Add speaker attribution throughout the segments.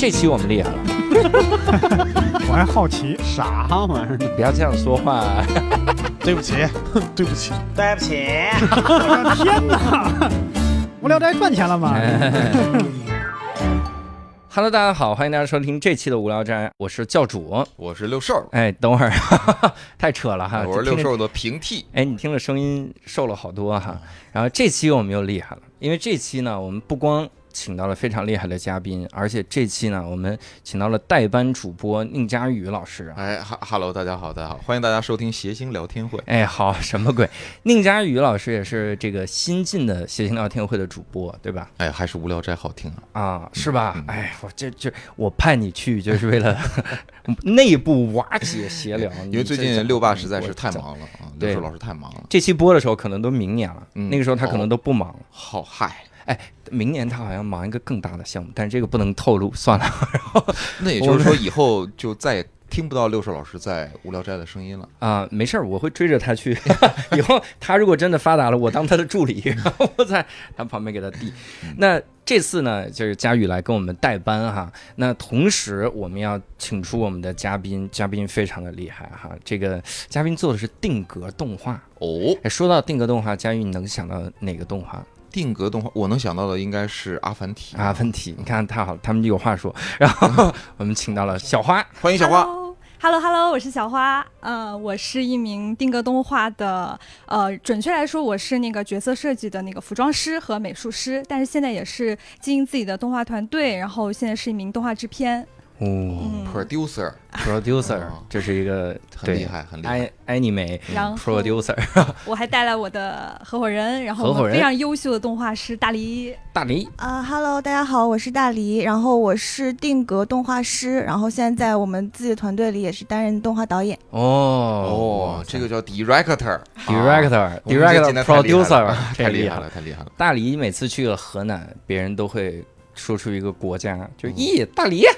Speaker 1: 这期我们厉害了，
Speaker 2: 我还好奇，
Speaker 3: 啥玩意儿？
Speaker 1: 不要这样说话。
Speaker 2: 对不起，对不起，
Speaker 3: 对不起，
Speaker 2: 我的天哪！无聊斋赚钱了吗
Speaker 1: ？Hello，大家好，欢迎大家收听这期的无聊斋，我是教主。
Speaker 4: 我是六兽，
Speaker 1: 哎，等会儿，太扯了哈！
Speaker 4: 我是六兽的平替。
Speaker 1: 哎，你听着声音瘦了好多哈。然后这期我们又厉害了，因为这期呢，我们不光请到了非常厉害的嘉宾，而且这期呢，我们请到了代班主播宁佳宇老师啊。
Speaker 4: 哎哈哈喽，大家好，大家好，欢迎大家收听谐星聊天会。
Speaker 1: 哎，好，什么鬼？宁佳宇老师也是这个新晋的谐星聊天会的主播，对吧？
Speaker 4: 哎，还是无聊斋好听啊！
Speaker 1: 啊，是吧？
Speaker 4: 嗯
Speaker 1: 哎，我这这我派你去就是为了 内部瓦解协聊，
Speaker 4: 因为最近六爸实在是太。忙了啊，
Speaker 1: 对
Speaker 4: 六叔老师太忙了。
Speaker 1: 这期播的时候可能都明年了，
Speaker 4: 嗯
Speaker 1: 那个时候他可能都不忙了。
Speaker 4: 好嗨，
Speaker 1: 明年他好像忙一个更大的项目，但是这个不能透露，算了。
Speaker 4: 那也就是说以后就再也听不到六兽老师在无聊斋的声音了。
Speaker 1: 啊、没事儿，我会追着他去。以后他如果真的发达了，我当他的助理，然后我在他旁边给他递。那这次呢，就是佳宇来跟我们代班哈。那同时我们要请出我们的嘉宾，嘉宾非常的厉害哈。这个嘉宾做的是定格动画。
Speaker 4: 哦，
Speaker 1: 哎，说到定格动画，佳宇你能想到哪个动画？
Speaker 4: 定格动画，我能想到的应该是阿凡提。
Speaker 1: 阿凡提，你看太好了，他们有话说。然后我们请到了小花，
Speaker 4: 欢迎小花。
Speaker 5: Hello，Hello，我是小花。呃，我是一名定格动画的，呃，准确来说，我是那个角色设计的那个服装师和美术师，但是现在也是经营自己的动画团队，然后现在是一名动画制片。
Speaker 1: 哦
Speaker 5: 嗯
Speaker 1: ，Producer，producer，
Speaker 4: 哦
Speaker 1: 这是一个
Speaker 4: 很厉害，很厉害。
Speaker 1: 安 anime
Speaker 5: 然后
Speaker 1: producer
Speaker 5: 我还带来我的合伙人，然后非常优秀的动画师大黎。
Speaker 1: 大黎。
Speaker 6: 啊哈喽，大家好，我是大黎，然后我是定格动画师，然后现在在我们自己的团队里也是担任动画导演。
Speaker 1: 哦
Speaker 4: 哦，这个叫 Director。
Speaker 1: director
Speaker 4: 我们这
Speaker 1: director
Speaker 4: 今天太厉害了
Speaker 1: producer
Speaker 4: 太厉害
Speaker 1: 了。
Speaker 4: 了，太厉害了。
Speaker 1: 大黎每次去了河南，别人都会说出一个国家，就
Speaker 4: 嗯
Speaker 1: 咦，大理。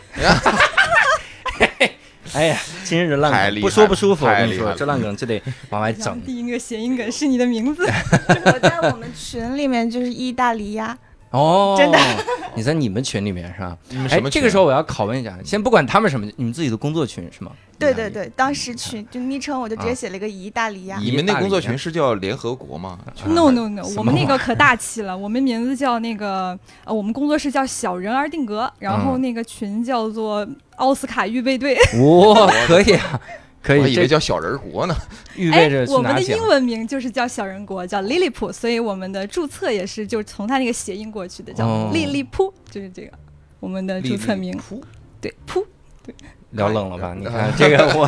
Speaker 1: 哎呀，今日烂梗，不说不舒服。我跟你说，这烂梗就得往外整。
Speaker 5: 第一个谐音梗是你的名字，
Speaker 6: 我在我们群里面就是意大利呀，
Speaker 1: 哦，
Speaker 6: 真的，
Speaker 1: 你在你们群里面是吧？
Speaker 4: 你们
Speaker 1: 哎
Speaker 4: 什么，群
Speaker 1: 这个时候我要拷问一下，先不管他们什么，你们自己的工作群是吗？
Speaker 6: 对对对，当时群就昵称我就直
Speaker 1: 啊
Speaker 6: 接写了一个一大利亚。
Speaker 4: 你们那工作群是叫联合国吗
Speaker 5: ？No no no，我们那个可大气了，我们名字叫那个呃，我们工作室叫小人儿定格，然后
Speaker 1: 嗯
Speaker 5: 那个群叫做奥斯卡预备队。
Speaker 1: 哇，可以啊，可以，
Speaker 4: 我还以为叫小人国呢。
Speaker 1: 预备着
Speaker 5: 我们的英。文名就是叫小人国，叫利利普，所以我们的注册也是就是从它那个谐音过去的，
Speaker 1: 哦
Speaker 5: 叫利利扑，就是这个我们的注册名。
Speaker 4: 噗
Speaker 5: 对，扑。
Speaker 1: 聊冷了吧？
Speaker 4: 哎
Speaker 1: 你看这个 我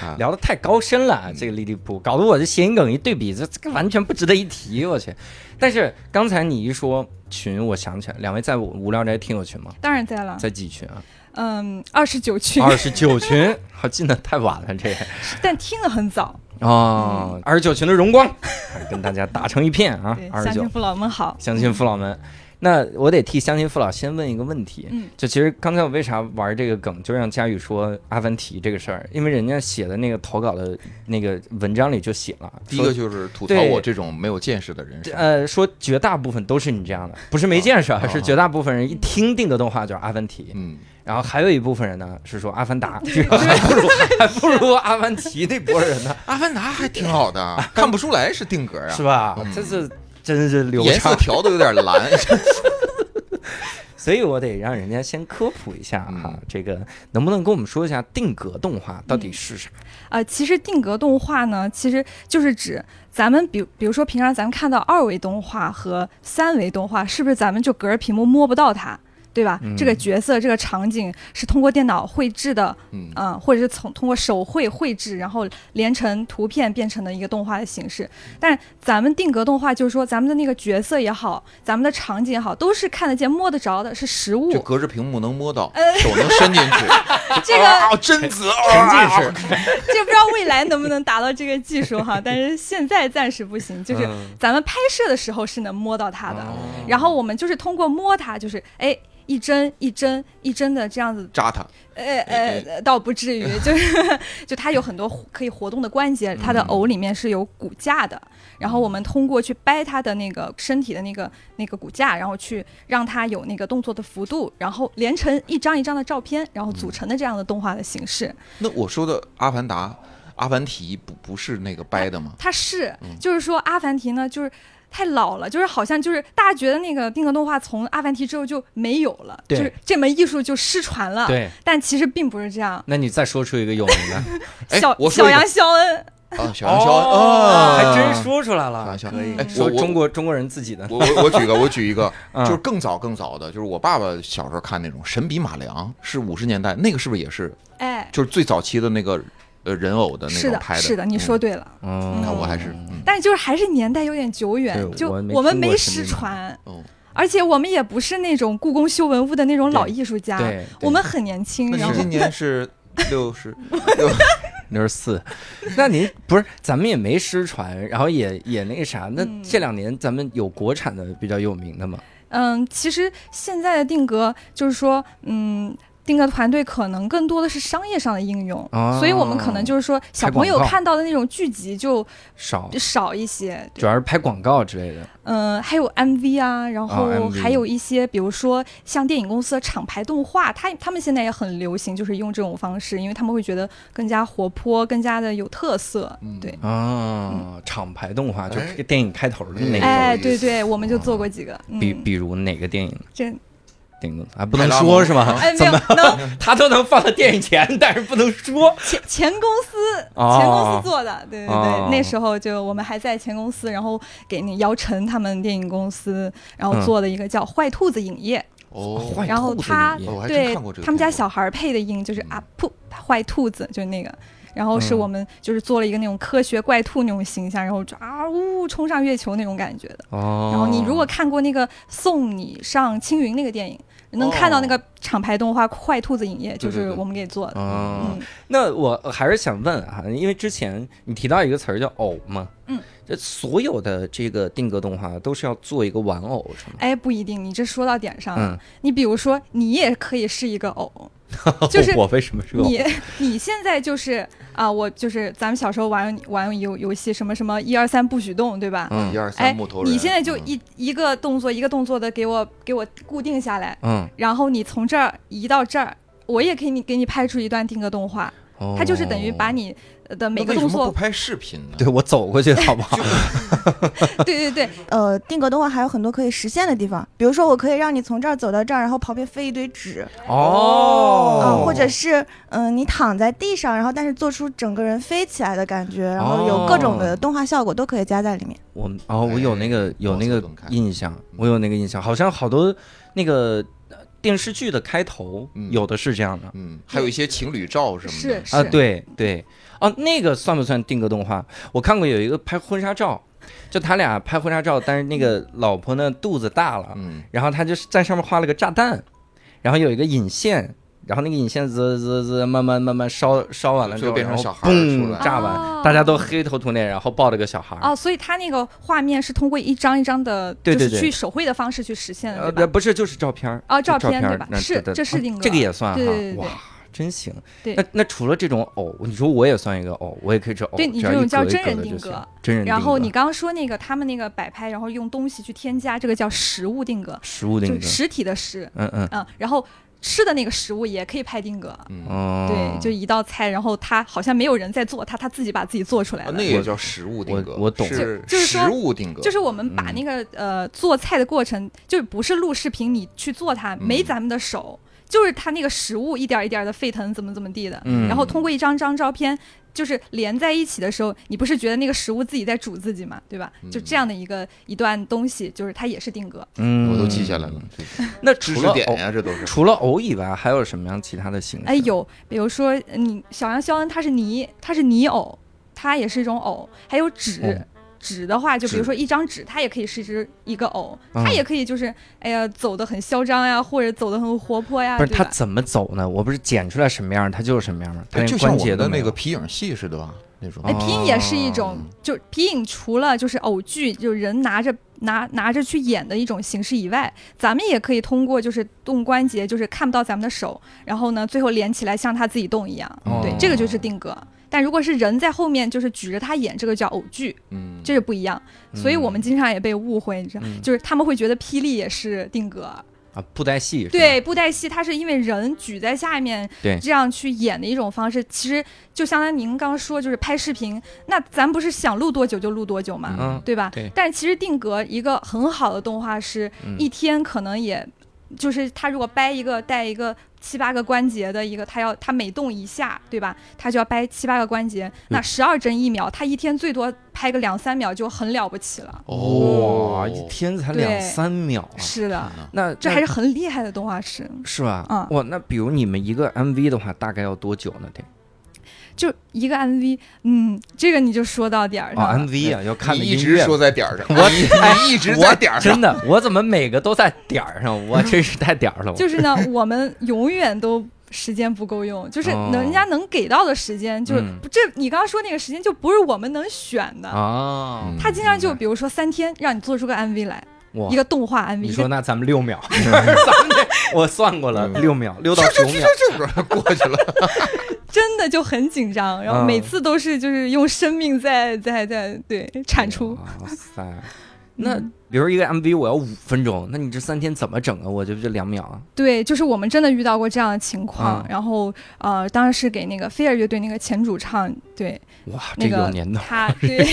Speaker 4: 啊
Speaker 1: 聊的太高深了，这个莉莉铺搞得我这谐音梗一对比，这这个完全不值得一提，我去。但是刚才你一说群，我想起来，两位在无聊斋听友群吗？
Speaker 5: 当然在了，
Speaker 1: 在几群啊？
Speaker 5: 嗯，二十九群，
Speaker 1: 二十九群，好进的太晚了，这个
Speaker 5: 但听的很早。
Speaker 1: 哦，二十九群的荣光，跟大家打成一片啊
Speaker 5: 对，！
Speaker 1: 二十九
Speaker 5: 乡亲父老们好。
Speaker 1: 乡亲父老们。那我得替乡亲父老先问一个问题，
Speaker 5: 嗯
Speaker 1: 就其实刚才我为啥玩这个梗，就让佳宇说阿凡提这个事儿，因为人家写的那个投稿的那个文章里就写了，
Speaker 4: 第一个就是吐槽我这种没有见识的人。
Speaker 1: 呃说绝大部分都是你这样的，不是没见识，啊，
Speaker 4: 啊
Speaker 1: 是绝大部分人一听定的动画就是阿凡提，
Speaker 4: 嗯，
Speaker 1: 然后还有一部分人呢是说阿凡达，还不如还不如阿凡提那波人呢，
Speaker 4: 阿凡达还挺好的，看不出来是定格啊，
Speaker 1: 是吧？
Speaker 4: 嗯
Speaker 1: 这是真是流
Speaker 4: 颜色，调的有点蓝。
Speaker 1: 所以我得让人家先科普一下哈，
Speaker 4: 嗯
Speaker 1: 这个能不能跟我们说一下定格动画到底是啥？
Speaker 5: 呃，其实定格动画呢，其实就是指咱们比比如说平常咱们看到二维动画和三维动画，是不是咱们就隔着屏幕摸不到它？对吧？
Speaker 1: 嗯
Speaker 5: 这个角色、这个场景是通过电脑绘制的，
Speaker 4: 嗯
Speaker 5: 嗯、或者是从通过手绘绘制，然后连成图片变成的一个动画的形式。但咱们定格动画就是说，咱们的那个角色也好，咱们的场景也好，都是看得见、摸得着的，是实物。
Speaker 4: 就隔着屏幕能摸到，
Speaker 5: 呃
Speaker 4: 手能伸进去。
Speaker 5: 这个
Speaker 4: 啊，贞子
Speaker 1: 沉浸
Speaker 4: 啊，
Speaker 1: 式，
Speaker 5: 就不知道未来能不能达到这个技术哈，但是现在暂时不行。就是
Speaker 1: 嗯
Speaker 5: 咱们拍摄的时候是能摸到它的，
Speaker 1: 哦
Speaker 5: 然后我们就是通过摸它，就是哎。一针一针一针的这样子
Speaker 4: 扎它，
Speaker 5: 呃呃，倒不至于，就是就它有很多可以活动的关节，它的偶里面是有骨架的，然后我们通过去掰它的那个身体的那个那个骨架，然后去让它有那个动作的幅度，然后连成一张一张的照片，然后组成的这样的动画的形式。
Speaker 4: 那我说的《阿凡达》《阿凡提》不不是那个掰的吗？
Speaker 5: 它是，就是说阿凡提呢，就是。太老了，就是好像就是大家觉得那个定格动画从阿凡提之后就没有了，就是这门艺术就失传了。
Speaker 1: 对，
Speaker 5: 但其实并不是这样。
Speaker 1: 那你再说出一个有名的，
Speaker 4: 哎
Speaker 5: 小
Speaker 4: 我说
Speaker 5: 小羊肖恩，
Speaker 4: 啊，小杨肖恩
Speaker 1: 哦
Speaker 4: 啊，
Speaker 1: 还真说出来
Speaker 4: 小
Speaker 1: 了。
Speaker 4: 杨。肖恩。
Speaker 1: 可以
Speaker 4: 哎，我
Speaker 1: 说中国中国人自己的，
Speaker 4: 我我我举个我举一个，
Speaker 1: 嗯。
Speaker 4: 就是更早更早的，就是我爸爸小时候看那种《神笔马良》，是五十年代，那个是不是也是
Speaker 5: 哎，
Speaker 4: 就是最早期的那个呃人偶的那
Speaker 5: 是的，是的，你
Speaker 4: 嗯。
Speaker 5: 说对了。
Speaker 1: 嗯
Speaker 4: 你看我还是嗯。
Speaker 5: 但是就是还是年代有点久远，就
Speaker 1: 我
Speaker 5: 们没失传，
Speaker 4: 哦，
Speaker 5: 而且我们也不是那种故宫修文物的那种老艺术家，
Speaker 1: 对，
Speaker 5: 我们很年轻，然后
Speaker 4: 今年是六十
Speaker 1: 六十。四，那您不是咱们也没失传，然后也也那个啥，那
Speaker 5: 嗯。
Speaker 1: 这两年咱们有国产的比较有名的吗？
Speaker 5: 嗯，其实现在的定格就是说，嗯。定格团队可能更多的是商业上的应用，
Speaker 1: 哦
Speaker 5: 所以我们可能就是说小朋友看到的那种剧集就
Speaker 1: 少，
Speaker 5: 少一些。
Speaker 1: 主要是拍广告之类的。
Speaker 5: 嗯，还有 MV 啊，然后还有一些，比如说像电影公司的厂牌动画，它他们现在也很流行，就是用这种方式，因为他们会觉得更加活泼，更加的有特色。
Speaker 4: 嗯
Speaker 5: 对，
Speaker 1: 啊，厂牌动画就
Speaker 4: 哎
Speaker 1: 是电影开头的那个哎，
Speaker 5: 对对，我们就做过几个。嗯、
Speaker 1: 比比如哪个电影？
Speaker 5: 这
Speaker 1: 电影啊，不能说是吧？
Speaker 5: 哎没有能
Speaker 1: 他都能放到电影前，但是不能说。
Speaker 5: 前前公司
Speaker 1: 哦。
Speaker 5: 前公司做的，对对对，
Speaker 1: 哦。
Speaker 5: 那时候就我们还在前公司，然后给那姚晨他们电影公司，然后
Speaker 1: 嗯。
Speaker 5: 做的一个叫坏兔子影业，
Speaker 4: 哦，
Speaker 1: 坏
Speaker 5: 然后
Speaker 1: 兔子
Speaker 5: 他
Speaker 1: 影业。
Speaker 4: 哦我还真
Speaker 5: 对
Speaker 4: 看过这个
Speaker 5: 他们家小孩配的音就是
Speaker 4: 嗯。
Speaker 5: 啊噗坏兔子，就是那个。然后是
Speaker 1: 嗯。
Speaker 5: 我们就是做了一个那种科学怪兔那种形象，然后就啊呜冲上月球那种感觉的。
Speaker 1: 哦，
Speaker 5: 然后你如果看过那个送你上青云那个电影，能看到那个厂牌动画《坏兔子影业》，就是我们给做的。
Speaker 1: 哦，
Speaker 5: 嗯，
Speaker 1: 那我还是想问啊，因为之前你提到一个词儿叫偶嘛，
Speaker 5: 嗯，
Speaker 1: 这所有的这个定格动画都是要做一个玩偶是吗？
Speaker 5: 哎，不一定，你这说到点上了。
Speaker 1: 嗯，
Speaker 5: 你比如说，你也可以是一个偶，就是
Speaker 1: 我为什么是个偶？
Speaker 5: 你你现在就是啊，我就是咱们小时候玩玩游游戏，什么什么一二三不许动，对吧？
Speaker 1: 嗯
Speaker 4: 一二
Speaker 5: 哎
Speaker 4: 三木头，人，
Speaker 5: 你现在就
Speaker 4: 嗯
Speaker 5: 一、一个动作一个动作的给我给我固定下来，
Speaker 1: 嗯，
Speaker 5: 然后你从这儿移到这儿，我也可以给你拍出一段定格动画，
Speaker 1: 哦
Speaker 5: 它就是等于把你的每个动作，
Speaker 4: 不拍视频呢？
Speaker 1: 对我走过去好不好？
Speaker 5: 对对对，
Speaker 6: 呃，定格动画还有很多可以实现的地方，比如说我可以让你从这儿走到这儿，然后旁边飞一堆纸，
Speaker 1: 哦
Speaker 6: 啊、或者是嗯、你躺在地上，然后但是做出整个人飞起来的感觉，然后有各种的动画效果都可以加在里面。
Speaker 1: 我哦，我有那个
Speaker 4: 哎
Speaker 1: 有那个印象，我有那个印象，好像好多那个呃电视剧的开头
Speaker 4: 嗯。
Speaker 1: 有的是这样的。
Speaker 4: 嗯，还有一些情侣照什么的，
Speaker 5: 是是。
Speaker 1: 啊，对对。哦，那个算不算定格动画？我看过有一个拍婚纱照，就他俩拍婚纱照，但是那个老婆呢肚子大了，
Speaker 4: 嗯，
Speaker 1: 然后他就是在上面画了个炸弹，然后有一个引线。然后那个引线滋滋滋慢慢慢慢烧烧完了之后，
Speaker 4: 就变成小孩儿
Speaker 1: 嘣炸完，
Speaker 5: 哦。
Speaker 1: 大家都黑头土脸，然后抱着个小孩儿。
Speaker 5: 哦，所以他那个画面是通过一张一张的，
Speaker 1: 对对对
Speaker 5: 就是去手绘的方式去实现的，
Speaker 1: 呃，
Speaker 5: 对吧？
Speaker 1: 不是，就是照片儿。
Speaker 5: 哦，
Speaker 1: 就照
Speaker 5: 片对吧？是，这是定格，
Speaker 1: 这个也算哈，
Speaker 5: 对对对对。
Speaker 1: 哇，真行。
Speaker 5: 对。
Speaker 1: 那那除了这种偶，你说我也算一个偶，我也可以是偶，
Speaker 5: 对你这种叫真人定
Speaker 1: 格。真人定格。
Speaker 5: 然后你刚刚说那个他们那个摆拍，然后用东西去添加，这个叫实物定格，
Speaker 1: 实物定格，
Speaker 5: 实体的实，
Speaker 1: 嗯嗯。
Speaker 5: 嗯，然后吃的那个食物也可以拍定格。
Speaker 4: 嗯，
Speaker 1: 哦，
Speaker 5: 对，就一道菜，然后他好像没有人在做，他他自己把自己做出来
Speaker 4: 啊，
Speaker 5: 了。
Speaker 4: 那也叫食物定格，
Speaker 1: 我我懂。
Speaker 4: 是
Speaker 5: 就就是
Speaker 4: 食物定格，
Speaker 5: 就是我们把
Speaker 1: 嗯
Speaker 5: 那个、呃做菜的过程，就是不是录视频你去做它，没
Speaker 4: 嗯
Speaker 5: 咱们的手，就是它那个食物一点儿一点儿的沸腾，怎么怎么地的，
Speaker 1: 嗯。
Speaker 5: 然后通过一张张照片。就是连在一起的时候，你不是觉得那个食物自己在煮自己嘛，对吧？就这样的一个一段东西，就是它也是定格。
Speaker 1: 嗯，
Speaker 4: 我都记下来了，
Speaker 1: 那
Speaker 4: 知
Speaker 1: 除了偶，
Speaker 4: 识点呀，这都是。
Speaker 1: 除了偶以外，还有什么样其他的形式？
Speaker 5: 哎，有，比如说呃你小羊肖恩，它是泥，它是泥藕，它也是一种藕，还有纸。
Speaker 1: 哦
Speaker 5: 纸的话，就比如说一张纸，它也可以是一只一个偶，
Speaker 1: 嗯
Speaker 5: 它也可以就是哎呀走的很嚣张呀，或者走的很活泼呀，
Speaker 1: 不是
Speaker 5: 对吧？
Speaker 1: 他怎么走呢？我不是剪出来什么样，它就是什么样吗？他
Speaker 4: 哎
Speaker 1: 连
Speaker 4: 就像我们的那个皮影戏似的吧？那种
Speaker 5: 哎，皮影也是一
Speaker 4: 哦
Speaker 5: 种，就皮影除了就是偶剧，就人拿着拿拿着去演的一种形式以外，咱们也可以通过就是动关节，就是看不到咱们的手，然后呢最后连起来像他自己动一样，
Speaker 1: 哦
Speaker 5: 对，这个就是定格。但如果是人在后面就是举着他演，这个叫偶剧，
Speaker 4: 嗯，
Speaker 5: 这是不一样。所以我们经常也被误会，你知道，
Speaker 1: 嗯。
Speaker 5: 就是他们会觉得霹雳也是定格，
Speaker 1: 啊布袋戏是
Speaker 5: 对，布袋戏它是因为人举在下面，
Speaker 1: 对。
Speaker 5: 这样去演的一种方式。其实就相当于您刚说，就是拍视频，那咱不是想录多久就录多久嘛，
Speaker 1: 嗯。
Speaker 5: 对吧？
Speaker 1: 对。
Speaker 5: 但其实定格一个很好的动画师，
Speaker 1: 嗯。
Speaker 5: 一天可能也，就是他如果掰一个带一个七八个关节的一个，他要他每动一下，对吧？他就要掰七八个关节，那十二帧一秒，他一天最多拍个两三秒就很了不起了。
Speaker 4: 哦
Speaker 1: 哇，一天才两三秒啊！
Speaker 5: 是的，
Speaker 1: 那那
Speaker 5: 这还是很厉害的动画师。
Speaker 1: 是吧？
Speaker 5: 嗯
Speaker 1: 哇，那比如你们一个 MV 的话，大概要多久呢？得
Speaker 5: 就一个 MV，嗯，这个你就说到点儿上
Speaker 1: 哦
Speaker 5: 了。
Speaker 1: ，MV 啊，要看的
Speaker 4: 你一直说在点儿上，
Speaker 1: 我哎
Speaker 4: 你你一直在点儿
Speaker 1: 真的，我怎么每个都在点儿上？我真是太点儿了。
Speaker 5: 就是呢，我们永远都时间不够用，就是
Speaker 1: 哦
Speaker 5: 人家能给到的时间，就是这你刚刚说那个时间就不是我们能选的。
Speaker 1: 啊，
Speaker 4: 嗯
Speaker 5: 他经常就比如说三天让你做出个 MV 来，一个动画 MV，
Speaker 1: 你说那咱们六秒，咱们这我算过了，
Speaker 4: 嗯
Speaker 1: 六秒，六到九秒。
Speaker 4: 这个过去了，
Speaker 5: 真的就很紧张，然后
Speaker 1: 嗯
Speaker 5: 每次都是就是用生命在在在对产出。
Speaker 1: 哇塞，那
Speaker 5: 嗯
Speaker 1: 比如一个 MV 我要五分钟，那你这三天怎么整啊？我就这两秒啊。
Speaker 5: 对，就是我们真的遇到过这样的情况，
Speaker 1: 嗯
Speaker 5: 然后呃，当时是给那个菲尔乐队那个前主唱，对，
Speaker 1: 哇，这
Speaker 5: 那个
Speaker 1: 有年头。
Speaker 5: 他 对，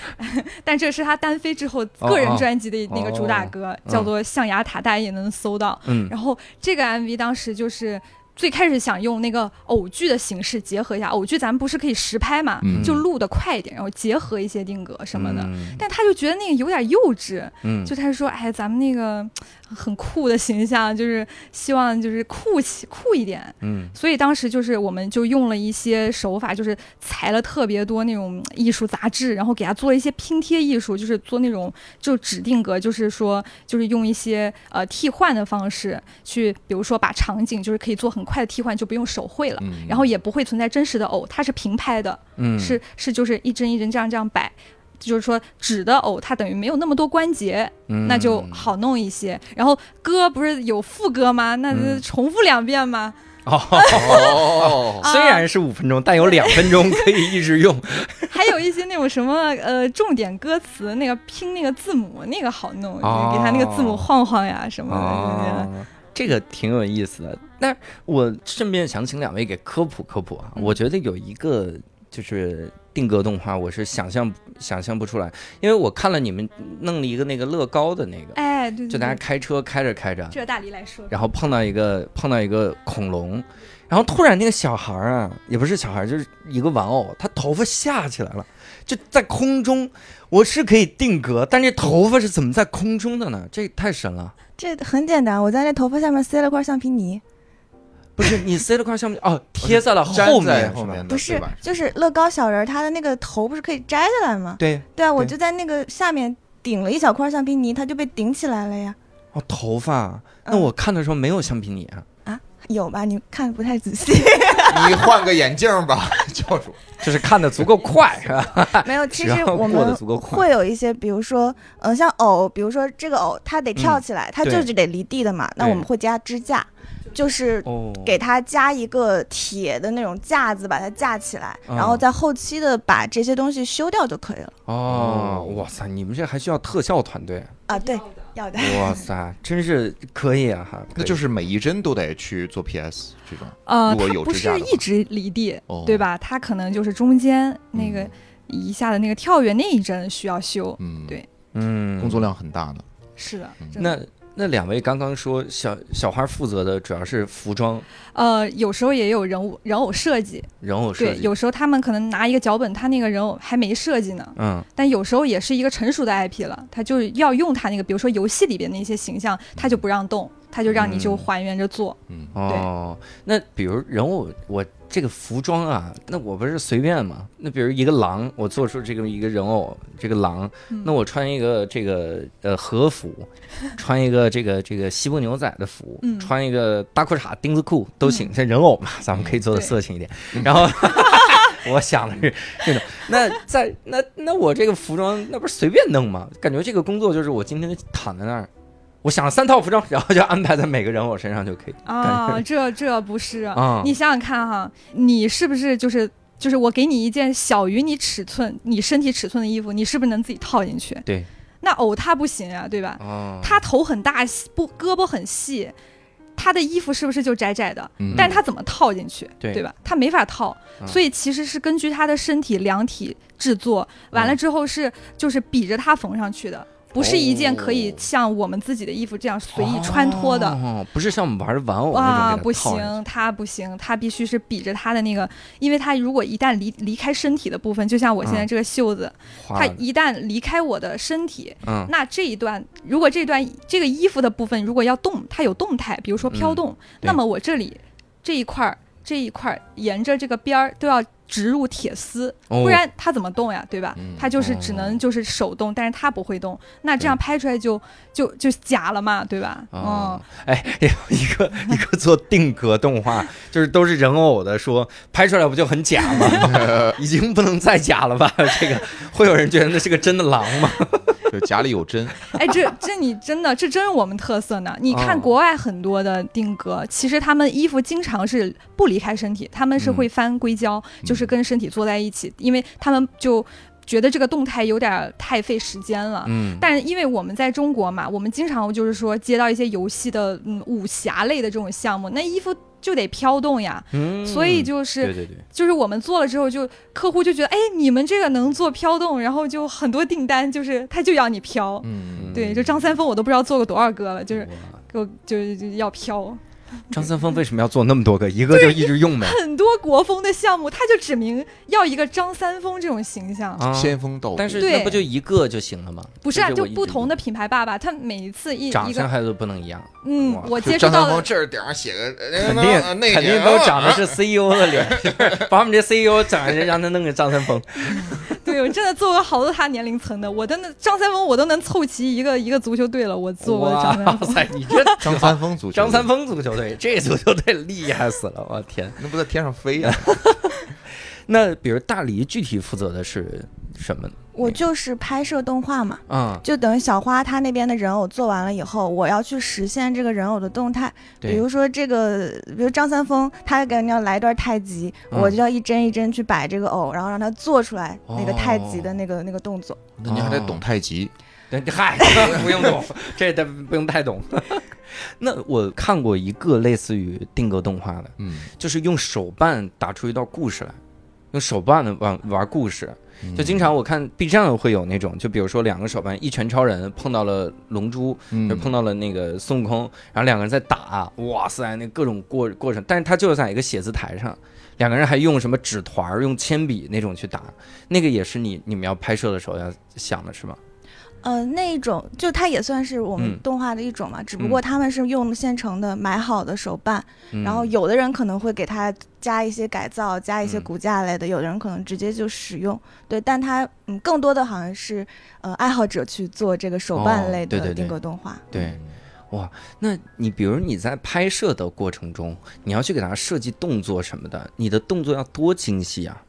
Speaker 5: 但这是他单飞之后个人
Speaker 1: 哦
Speaker 5: 专辑的那个主打歌，叫做《象牙塔》，大家也能搜到。
Speaker 1: 嗯
Speaker 5: 然后这个 MV 当时就是。最开始想用那个偶剧的形式结合一下，偶剧咱们不是可以实拍嘛，
Speaker 4: 嗯
Speaker 5: 就录的快一点，然后结合一些定格什么的。
Speaker 1: 嗯
Speaker 5: 但他就觉得那个有点幼稚，
Speaker 1: 嗯，
Speaker 5: 就他就说，哎，咱们那个很酷的形象，就是希望就是酷起酷一点。
Speaker 1: 嗯
Speaker 5: 所以当时就是我们就用了一些手法，就是裁了特别多那种艺术杂志，然后给他做一些拼贴艺术，就是做那种就指定格，就是说就是用一些呃替换的方式去，比如说把场景就是可以做很快的替换，就不用手绘了。
Speaker 4: 嗯
Speaker 5: 然后也不会存在真实的偶，它是平拍的，
Speaker 1: 嗯
Speaker 5: 是是就是一帧一帧这样这样摆，就是说纸的偶它等于没有那么多关节，
Speaker 1: 嗯
Speaker 5: 那就好弄一些。然后歌不是有副歌吗？那重复两遍吗？
Speaker 1: 虽然是五分钟，但有两分钟可以一直用。
Speaker 5: 还有一些那种什么呃重点歌词，那个拼那个字母那个好弄，
Speaker 1: 哦
Speaker 5: 给他那个字母晃晃呀什么的。
Speaker 1: 哦，这个挺有意思的。那我顺便想请两位给科普科普啊，
Speaker 5: 嗯
Speaker 1: 我觉得有一个就是定格动画，我是想象想象不出来，因为我看了你们弄了一个那个乐高的那个，
Speaker 5: 哎，对对
Speaker 1: 就大家，开车开着开着，
Speaker 5: 这大黎来说，
Speaker 1: 然后碰到一个碰到一个恐龙，然后突然那个小孩儿啊，也不是小孩儿，就是一个玩偶，他头发下起来了，就在空中。我是可以定格，但这头发是怎么在空中的呢？这太神了！
Speaker 6: 这很简单，我在那头发下面塞了块橡皮泥，
Speaker 1: 不是你塞了块橡皮 哦，贴在了后面
Speaker 4: 后面，
Speaker 6: 不是，就是乐高小人，他的那个头不是可以摘下来吗？
Speaker 1: 对，
Speaker 6: 对啊，我就在那个下面顶了一小块橡皮泥，它就被顶起来了呀。
Speaker 1: 哦，头发。那
Speaker 6: 嗯
Speaker 1: 我看的时候没有橡皮泥啊，啊
Speaker 6: 有吧？你看的不太仔细。
Speaker 4: 你换个眼镜吧，教主。
Speaker 1: 就是看的足够快是吧？
Speaker 6: 没有，其实我们
Speaker 1: 足够快
Speaker 6: 会有一些，比如说，嗯、像偶，比如说这个偶，它得跳起来，它就是得离地的嘛。那我们会加支架，就是
Speaker 1: 哦，
Speaker 6: 给它加一个铁的那种架子，把它架起来，
Speaker 1: 嗯
Speaker 6: 然后在后期的把这些东西修掉就可以了。
Speaker 1: 哦，哇塞，你们这还需要特效团队，
Speaker 6: 啊，对，要的。
Speaker 1: 哇塞，真是可以啊哈，
Speaker 4: 那就是是每一帧都得去做 PS 这种。
Speaker 5: 呃，它不是一直离地，
Speaker 4: 哦
Speaker 5: 对吧？它可能就是中间那个
Speaker 4: 嗯
Speaker 5: 一下的那个跳跃那一帧需要修。
Speaker 4: 嗯，
Speaker 5: 对
Speaker 1: 嗯，
Speaker 4: 工作量很大的。
Speaker 5: 是的，
Speaker 4: 嗯
Speaker 5: 真的
Speaker 1: 那那两位刚刚说小小花负责的主要是服装
Speaker 5: 呃，有时候也有人物人偶设计，
Speaker 1: 人偶设
Speaker 5: 对，
Speaker 1: 计，
Speaker 5: 有时候他们可能拿一个脚本，他那个人偶还没设计呢，
Speaker 1: 嗯
Speaker 5: 但有时候也是一个成熟的 IP 了，他就要用他那个，比如说游戏里边那些形象，他就不让动，他就让你就
Speaker 1: 嗯
Speaker 5: 还原着做。
Speaker 4: 嗯，
Speaker 1: 哦，那比如人物我这个服装啊，那我不是随便嘛？那比如一个狼，我做出这个一个人偶，这个狼，
Speaker 5: 嗯
Speaker 1: 那我穿一个这个呃和服，穿一个这个这个西部牛仔的服，
Speaker 5: 嗯
Speaker 1: 穿一个大裤衩、钉子裤都行，这人偶嘛，咱们可以做的色情一点。然后 我想的是这种。那在那那我这个服装那不是随便弄吗？感觉这个工作就是我今天躺在那儿，我想了三套服装，然后就安排在每个人偶身上就可以。
Speaker 5: 啊，这这不是
Speaker 1: 啊
Speaker 5: 你想想看哈，你是不是就是就是我给你一件小于你尺寸、你身体尺寸的衣服，你是不是能自己套进去？
Speaker 1: 对。
Speaker 5: 那偶他不行呀、对吧？
Speaker 1: 哦，
Speaker 5: 他头很大，不胳膊很细，他的衣服是不是就窄窄的？
Speaker 4: 嗯
Speaker 5: 但是他怎么套进去，
Speaker 1: 对对
Speaker 5: 吧？他没法套，
Speaker 1: 嗯
Speaker 5: 所以其实是根据他的身体量体制作，完
Speaker 1: 嗯
Speaker 5: 了之后是就是比着他缝上去的，不是一件可以
Speaker 1: 哦。
Speaker 5: 像我们自己的衣服这样随意穿脱的。
Speaker 1: 哦，不是像我们玩玩偶那
Speaker 5: 哇，不行，他不行，它必须是比着它的那个，因为它如果一旦离离开身体的部分，就像我现在
Speaker 1: 嗯
Speaker 5: 这个袖子，它一旦离开我的身体，
Speaker 1: 嗯。
Speaker 5: 那这一段如果这段这个衣服的部分如果要动，它有动态，比如说飘动，
Speaker 1: 嗯
Speaker 5: 那么我这里这一块儿这一块儿沿着这个边儿都要植入铁丝，
Speaker 1: 哦
Speaker 5: 不然它怎么动呀，对吧？
Speaker 4: 嗯
Speaker 5: 它就是只能就是手动，但是它不会动，那这样拍出来就就就假了嘛，对吧？
Speaker 1: 哦
Speaker 5: 嗯，
Speaker 1: 哎，一个一个做定格动画，就是都是人偶的，说拍出来不就很假吗？已经不能再假了吧？这个会有人觉得那是个真的狼吗？
Speaker 4: 就假里有真，
Speaker 5: 哎，这这你真的，这真是我们特色呢。你看
Speaker 1: 哦
Speaker 5: 国外很多的定格，其实他们衣服经常是不离开身体，他们是会翻硅胶，就是跟身体坐在一起，因为他们就觉得这个动态有点太费时间了。
Speaker 1: 嗯，
Speaker 5: 但是因为我们在中国嘛，我们经常就是说接到一些游戏的嗯武侠类的这种项目，那衣服就得飘动呀，
Speaker 1: 嗯
Speaker 5: 所以就是
Speaker 1: 对对对，
Speaker 5: 就是我们做了之后，就客户就觉得，哎，你们这个能做飘动，然后就很多订单就是他就要你飘，
Speaker 4: 嗯，
Speaker 5: 对，就张三丰我都不知道做过多少个了，就是给我就是要飘。
Speaker 1: 张三丰为什么要做那么多个？一个就一直用呗。
Speaker 5: 很多国风的项目，他就指明要一个张三丰这种形象，
Speaker 1: 啊，
Speaker 4: 先锋到户，
Speaker 1: 但是
Speaker 5: 对
Speaker 1: 那不就一个就行了吗？
Speaker 5: 不是啊，就不同的品牌爸爸，他每一次一
Speaker 1: 长相还都不能一样，
Speaker 5: 嗯，我接触
Speaker 4: 张三丰
Speaker 5: 到的，
Speaker 4: 这儿顶上写个
Speaker 1: 肯
Speaker 4: 肯
Speaker 1: 定肯定都长的是 CEO 的脸，就 是把我们这 CEO 长得让他弄个张三丰。
Speaker 5: 对我真的做过好多他年龄层的，我的那张三丰我都能凑齐一个一个足球队了，我做过的张三丰。
Speaker 1: 哇塞，你这
Speaker 4: 张三丰足球，
Speaker 1: 张三丰足球队，这足球队厉害死了，我天！
Speaker 4: 那不在天上飞呀？
Speaker 1: 那比如大黎具体负责的是什么呢？
Speaker 6: 我就是拍摄动画嘛，
Speaker 1: 嗯，
Speaker 6: 就等于小花她那边的人偶做完了以后，我要去实现这个人偶的动态。
Speaker 1: 对
Speaker 6: 比如说这个，比如张三丰，他给你要来一段太极，
Speaker 1: 嗯
Speaker 6: 我就要一帧一帧去摆这个偶，然后让他做出来那个太极
Speaker 1: 哦
Speaker 6: 的那个、那个动作。
Speaker 4: 那你还得懂太极，
Speaker 1: 对 嗨，不用懂，这都不用太懂。那我看过一个类似于定格动画的，
Speaker 4: 嗯，
Speaker 1: 就是用手办打出一段故事来，用手办的玩玩故事。就经常我看 B 站会有那种，就比如说两个手办，一拳超人碰到了龙珠，
Speaker 4: 嗯
Speaker 1: 就碰到了那个孙悟空，然后两个人在打，哇塞，那各种过过程，但是他就在一个写字台上，两个人还用什么纸团儿、用铅笔那种去打，那个也是你你们要拍摄的时候要想的是吗？
Speaker 6: 呃，那一种就它也算是我
Speaker 1: 嗯
Speaker 6: 们动画的一种嘛，只不过他们是用现成的买好的手办，
Speaker 1: 嗯
Speaker 6: 然后有的人可能会给它加一些改造，加一些
Speaker 1: 嗯
Speaker 6: 骨架类的，有的人可能直接就使用。对，但它嗯更多的好像是呃爱好者去做这个手
Speaker 1: 哦
Speaker 6: 办类的定格动画。
Speaker 1: 对，哇，那你比如你在拍摄的过程中，你要去给它设计动作什么的，你的动作要多精细啊？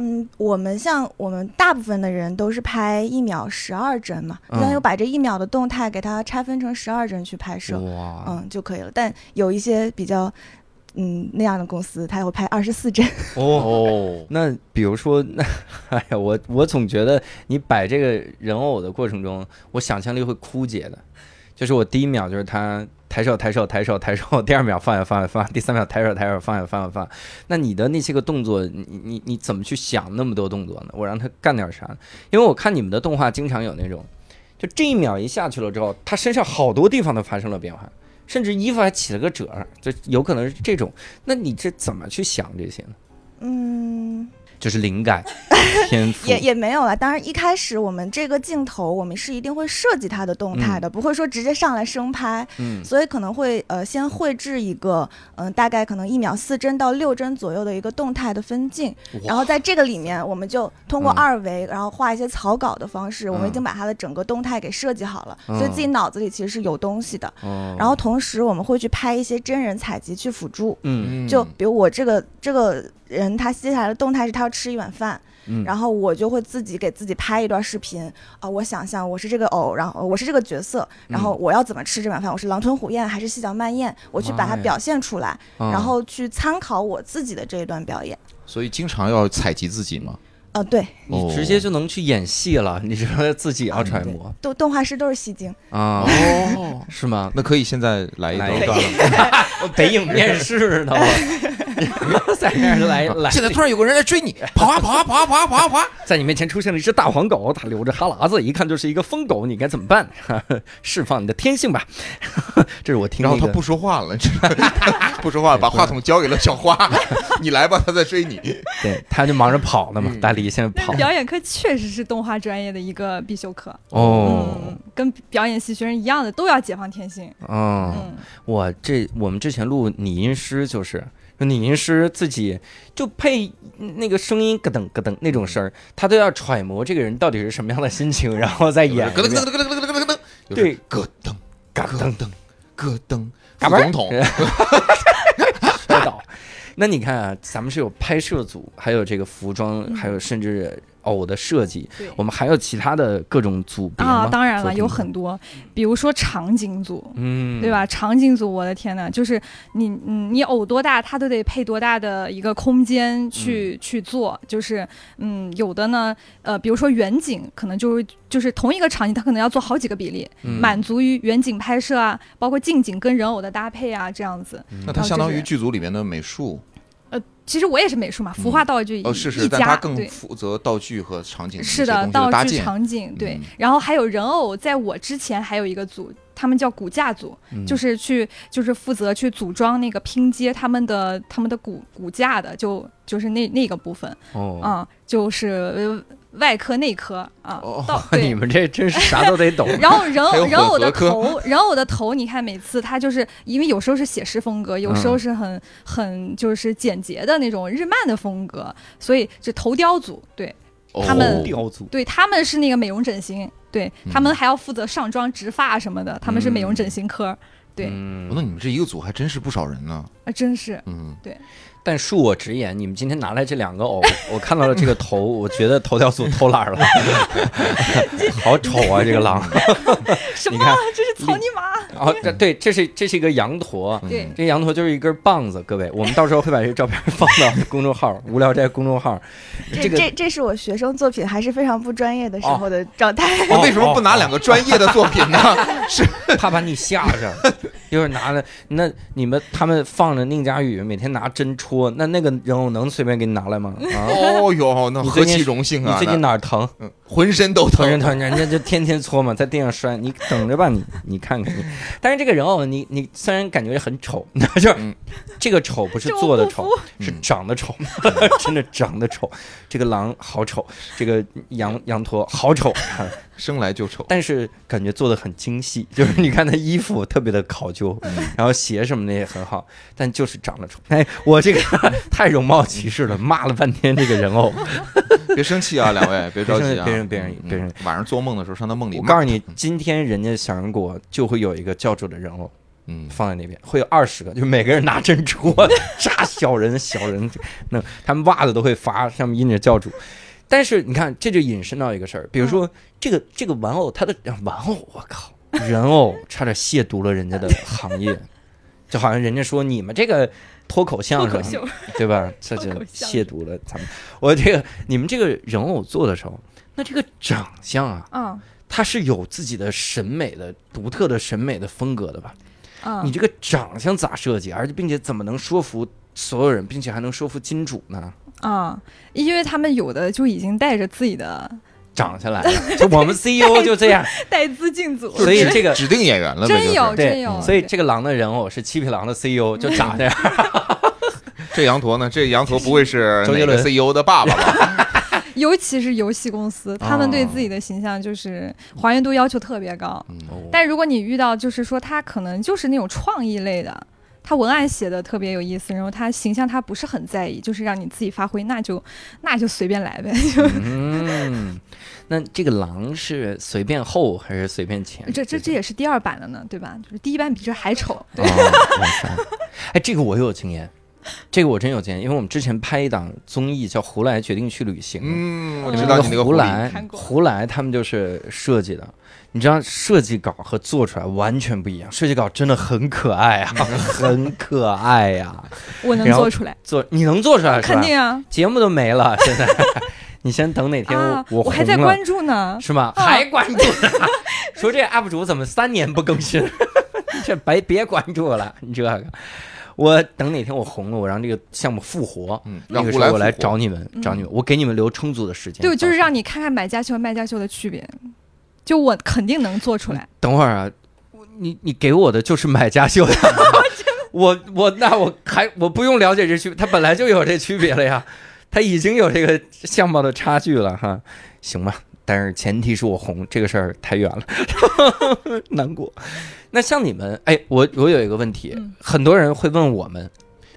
Speaker 6: 嗯，我们像我们大部分的人都是拍一秒十二帧嘛，
Speaker 1: 嗯
Speaker 6: 那就把这一秒的动态给它拆分成十二帧去拍摄，
Speaker 1: 哇，
Speaker 6: 嗯就可以了。但有一些比较嗯那样的公司，它会拍二十四帧。
Speaker 1: 哦。
Speaker 4: 哦，
Speaker 1: 那比如说，那哎呀，我我总觉得你摆这个人偶的过程中，我想象力会枯竭的。就是我第一秒就是他抬手抬手抬手抬手，第二秒放下放下放下，第三秒抬手抬手放下放下放。那你的那些个动作，你你你怎么去想那么多动作呢？我让他干点啥？因为我看你们的动画经常有那种，就这一秒一下去了之后，他身上好多地方都发生了变化。甚至衣服还起了个褶儿，就有可能是这种。那你这怎么去想这些呢？
Speaker 6: 嗯，
Speaker 1: 就是灵感、天赋，
Speaker 6: 也也没有了。当然，一开始我们这个镜头，我们是一定会设计它的动态的，不会说直接上来生拍。
Speaker 1: 嗯。
Speaker 6: 所以可能会呃先绘制一个嗯、呃大概可能一秒四帧到六帧左右的一个动态的分镜，然后在这个里面我们就通过
Speaker 1: 嗯。
Speaker 6: 二维，然后画一些草稿的方式，我们已
Speaker 1: 嗯。
Speaker 6: 经把它的整个动态给设计好了，所以
Speaker 1: 嗯
Speaker 6: 自己脑子里其实是有东西的。
Speaker 1: 哦。
Speaker 6: 然后同时我们会去拍一些真人采集去辅助，
Speaker 1: 嗯。
Speaker 6: 就比如我这个这个人他接下来的动态是他要吃一碗饭。
Speaker 1: 嗯，
Speaker 6: 然后我就会自己给自己拍一段视频啊、我想象我是这个偶，然后我是这个角色，然后我要怎么吃这碗饭？我是狼吞虎咽还是细嚼慢咽？我去把它表现出来，
Speaker 1: 嗯
Speaker 6: 然后去参考我自己的这一段表演。
Speaker 4: 所以经常要采集自己嘛。
Speaker 6: 呃，对，
Speaker 1: 你直接就能去演戏了，你说自己要揣摩
Speaker 6: 动动画师都是戏精，
Speaker 1: 啊？
Speaker 4: 哦，
Speaker 1: 是吗？
Speaker 4: 那可以现在来一段。
Speaker 1: 来一段了，北影面试呢，我 在那儿来来，
Speaker 4: 现在突然有个人来追你，跑啊跑啊跑啊跑啊跑啊跑啊！
Speaker 1: 在你面前出现了一只大黄狗，它流着哈喇子，一看就是一个疯狗，你该怎么办？释放你的天性吧。这是我听那个
Speaker 4: 然后他不说话了，不说话了，把话筒交给了小花，你来吧，他在追你。
Speaker 1: 对，他就忙着跑了嘛。
Speaker 4: 嗯
Speaker 1: 大力现在跑
Speaker 5: 表演课确实是动画专业的一个必修课，
Speaker 1: 哦
Speaker 5: 嗯，跟表演系学生一样的，都要解放天性。
Speaker 1: 哦，
Speaker 5: 嗯，
Speaker 1: 我这我们之前录拟音师就是。拟音师自己就配那个声音咯噔咯噔那种声儿，他都要揣摩这个人到底是什么样的心情，然后再演
Speaker 4: 咯噔。咯噔咯噔咯噔咯噔咯噔，
Speaker 1: 对，
Speaker 4: 咯噔
Speaker 1: 嘎噔
Speaker 4: 咯噔咯噔，
Speaker 1: 嘎嘣
Speaker 4: 副总统。
Speaker 1: 那你看啊，咱们是有拍摄组，还有这个服装，还有甚至偶的设计，我们还有其他的各种组别
Speaker 5: 啊，当然了，有很多，比如说场景组，
Speaker 1: 嗯，
Speaker 5: 对？吧？场景组，我的天呐，就是你，嗯，你偶多大，它都得配多大的一个空间去、
Speaker 1: 嗯
Speaker 5: 去做。就是，嗯，有的呢，呃，比如说远景，可能就是就是同一个场景，它可能要做好几个比例，
Speaker 1: 嗯
Speaker 5: 满足于远景拍摄啊，包括近景跟人偶的搭配啊，这样子。
Speaker 4: 那它相当于剧组里面的美术
Speaker 5: 其实我也是美术嘛，服化道具一、
Speaker 4: 哦，是是，
Speaker 5: 一家，
Speaker 4: 但他更
Speaker 5: 对。
Speaker 4: 负责道具和场景
Speaker 5: 是的，道具、场景对，
Speaker 4: 嗯。
Speaker 5: 然后还有人偶，在我之前还有一个组，他们叫骨架组，
Speaker 1: 嗯。
Speaker 5: 就是去就是负责去组装那个拼接他们的他们的骨骨架的，就就是那那个部分
Speaker 1: 哦，
Speaker 5: 啊、就是呃外科内科啊，
Speaker 4: 哦
Speaker 5: 到
Speaker 1: 你。们这真是啥都得懂。
Speaker 5: 然后人偶人偶的头，人偶的头，你看每次他就是因为有时候是写实风格，有时候
Speaker 1: 嗯。
Speaker 5: 是很很就是简洁的那种日漫的风格，所以这头雕组对他们
Speaker 4: 哦
Speaker 1: 雕组。
Speaker 5: 对，他们是那个美容整形，对他
Speaker 4: 嗯
Speaker 5: 们还要负责上妆、植发什么的，他们是美容整形科，对。
Speaker 4: 那你们这一个组还真是不少人呢。
Speaker 5: 啊，真是
Speaker 4: 嗯，
Speaker 1: 但恕我直言，你们今天拿来这两个偶，我看到了这个头，我觉得头条组偷懒了，好丑啊！这个狼，
Speaker 5: 什么
Speaker 1: 你看？
Speaker 5: 这是草泥马，
Speaker 1: 哦，这对，这是这是一个羊驼，这羊驼就是一根棒子，各位，我们到时候会把这个照片放到公众号“无聊斋”公众号。
Speaker 6: 这
Speaker 1: 个
Speaker 6: 这这是我学生作品还是非常不专业的时候的状态。
Speaker 1: 我
Speaker 4: 为什么不拿两个专业的作品呢？是
Speaker 1: 怕把你吓着，一会儿拿了，那你们他们放着宁佳宇每天拿针戳，那那个人偶能随便给你拿来吗？啊，
Speaker 4: 哦哟，那何其荣幸啊！
Speaker 1: 你最近哪儿疼？
Speaker 4: 嗯浑身都疼
Speaker 1: 疼人。疼，人家就天天搓嘛，在地上摔，你等着吧，你 你看看你。但是这个人偶，你你虽然感觉很丑，就是
Speaker 4: 嗯
Speaker 1: 这个丑不是做的丑，是
Speaker 4: 嗯
Speaker 1: 长得丑，真的长得丑。这个狼好丑，这个羊羊驼好丑，啊
Speaker 4: 生来就丑。
Speaker 1: 但是感觉做的很精细，就是你看他衣服特别的考究，然后鞋什么的也很好，但就是长得丑。哎，我这个 太容貌歧视了，骂了半天这个人偶。
Speaker 4: 别生气啊，两位，别着急啊。
Speaker 1: 别人别人
Speaker 4: 嗯
Speaker 1: 别人
Speaker 4: 晚上做梦的时候上他梦里。
Speaker 1: 我告诉你，，今天人家小人国就会有一个教主的人偶
Speaker 4: 嗯，
Speaker 1: 放在那边，会有二十个，就每个人拿针戳扎小人小人，那他们袜子都会发，上面印着教主。但是你看，这就引申到一个事儿，比如说这个这个玩偶，它的玩偶，我靠，人偶差点亵渎了人家的行业，就好像人家说你们这个脱口相声对吧？这就亵渎了咱们。我这个你们这个人偶做的时候，那这个长相啊，
Speaker 5: 嗯
Speaker 1: 它是有自己的审美的独特的审美的风格的吧？
Speaker 5: 嗯，
Speaker 1: 你这个长相咋设计，而且并且怎么能说服所有人，并且还能说服金主呢？
Speaker 5: 啊、因为他们有的就已经带着自己的
Speaker 1: 长下来了，就我们 CEO 就这样，
Speaker 5: 带资进组，
Speaker 1: 所以这个
Speaker 4: 指定演员了呗，
Speaker 5: 真
Speaker 4: 就是
Speaker 5: 有真有，
Speaker 1: 所以这个狼的人偶是七匹狼的 CEO 就长这样。
Speaker 4: 这羊驼呢？这羊驼不会是
Speaker 1: 周杰伦
Speaker 4: CEO 的爸爸吧？
Speaker 5: 尤其是游戏公司，他们对自己的形象就是还原度要求特别高。
Speaker 4: 嗯
Speaker 5: 但如果你遇到就是说他可能就是那种创意类的，他文案写的特别有意思，然后他形象他不是很在意，就是让你自己发挥，那就那就随便来呗。
Speaker 1: 嗯，那这个狼是随便后还是随便前？
Speaker 5: 这这这也是第二版的呢，对吧？就是第一版比这还丑。对！
Speaker 1: 哎，这个我有经验，这个我真有经验，因为我们之前拍一档综艺叫《胡来决定去旅行》，
Speaker 4: 嗯，我
Speaker 5: 嗯
Speaker 4: 知道你那个
Speaker 1: 胡来胡来他们就是设计的。你知道设计稿和做出来完全不一样，设计稿真的很可爱啊，很可爱呀、
Speaker 5: 我能做出来，
Speaker 1: 做你能做出来是吧？
Speaker 5: 肯定啊！
Speaker 1: 节目都没了，现在你先等哪天
Speaker 5: 啊，
Speaker 1: 我
Speaker 5: 我还在关注呢。
Speaker 1: 是吗？
Speaker 5: 啊
Speaker 1: 还关注呢？说这 UP 主怎么三年不更新？这白别关注了，你这个。我等哪天我红了，我让这个项目复活，
Speaker 4: 嗯，
Speaker 1: 那
Speaker 4: 让胡来
Speaker 1: 个时候我来找你们，找你们，我给你们留充足的时间。
Speaker 5: 对，就是让你看看买家秀和卖家秀的区别。就我肯定能做出来，
Speaker 1: 等会儿啊，你你给我的就是买家秀的，我我那我还我不用了解这区，它本来就有这区别了呀，它已经有这个相貌的差距了哈，行吧，但是前提是我红，这个事儿太远了，难过。那像你们，哎，我我有一个问题，
Speaker 5: 嗯
Speaker 1: 很多人会问我们，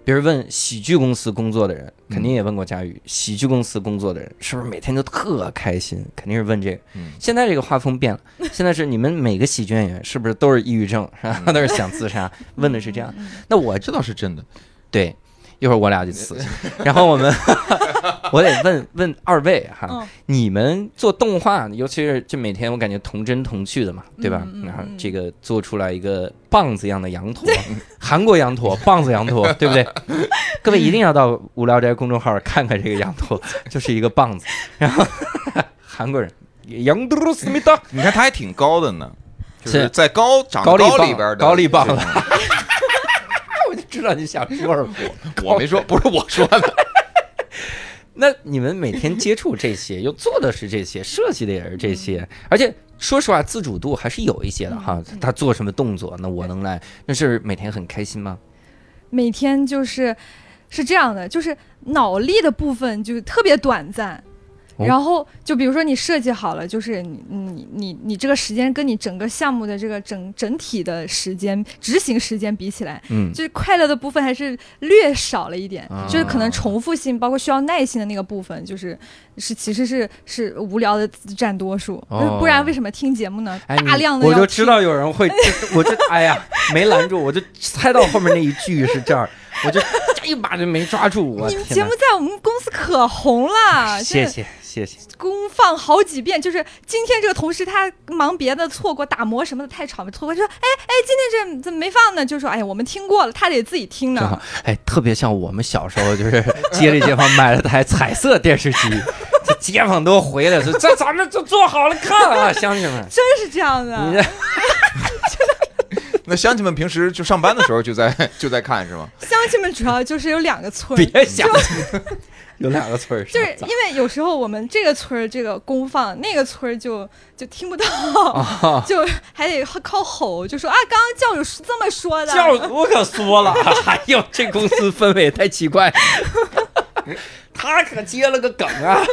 Speaker 1: 比如问喜剧公司工作的人，
Speaker 4: 嗯
Speaker 1: 肯定也问过佳宇，喜剧公司工作的人是不是每天都特开心？肯定是问这个。
Speaker 4: 嗯
Speaker 1: 现在这个画风变了，现在是你们每个喜剧演员是不是都是抑郁症，是吧？都是想自杀？问的是这样。
Speaker 5: 嗯
Speaker 1: 那我
Speaker 4: 这倒是真的。
Speaker 1: 对，一会儿我俩就死去，然后我们 我得问问二位哈，
Speaker 5: 嗯。
Speaker 1: 你们做动画，尤其是这每天我感觉童真童趣的嘛，对吧？
Speaker 5: 嗯嗯嗯
Speaker 1: 然后这个做出来一个棒子一样的羊驼，韩国羊驼，棒子羊驼，对不对？各位一定要到无聊斋公众号看看这个羊驼，就是一个棒子，然后韩国人。羊驼思密达，
Speaker 4: 你看他还挺高的呢，就是
Speaker 1: 是。
Speaker 4: 在高长
Speaker 1: 高
Speaker 4: 高里边的
Speaker 1: 高丽棒知道你想说什么。
Speaker 4: 我没说，不是我说的。
Speaker 1: 那你们每天接触这些，又做的是这些，设计的也是这些，而且说实话，自主度还是有一些的哈。他做什么动作，那我能来，那是每天很开心吗？
Speaker 5: 每天就是是这样的，就是脑力的部分就是特别短暂。
Speaker 1: 哦。
Speaker 5: 然后就比如说你设计好了，就是你你你你这个时间跟你整个项目的这个整整体的时间执行时间比起来，
Speaker 1: 嗯，
Speaker 5: 就是快乐的部分还是略少了一点，
Speaker 1: 啊。
Speaker 5: 就是可能重复性，包括需要耐心的那个部分，就是是其实是是无聊的占多数，
Speaker 1: 哦。
Speaker 5: 不然为什么听节目呢？
Speaker 1: 哎，
Speaker 5: 大量的
Speaker 1: 我就知道有人会，我就哎呀，没拦住，我就猜到后面那一句是这儿，我就 一把就没抓住。我
Speaker 5: 你们节目在我们公司可红了，
Speaker 1: 谢谢谢谢。
Speaker 5: 公放好几遍，就是今天这个同事他忙别的错过打磨什么的太吵了，错过说哎哎今天这怎么没放呢？就说哎呀我们听过了，他得自己听呢。，
Speaker 1: 哎，特别像我们小时候，就是街里街坊买了台彩色电视机，这街坊都回来说：“这咱们就做好了看啊，乡亲们。”
Speaker 5: 真是这样的，
Speaker 1: 你这
Speaker 4: 那乡亲们平时就上班的时候就在 就在看是吗？
Speaker 5: 乡亲们主要就是有两个村儿，
Speaker 1: 别想，有两个村儿，
Speaker 5: 就是因为有时候我们这个村儿这个公放，那个村儿就就听不到，
Speaker 1: 啊，
Speaker 5: 就还得靠吼，就说啊，刚刚教主是这么说的。
Speaker 1: 教主可说了，哎呦，这公司氛围也太奇怪，他可接了个梗啊。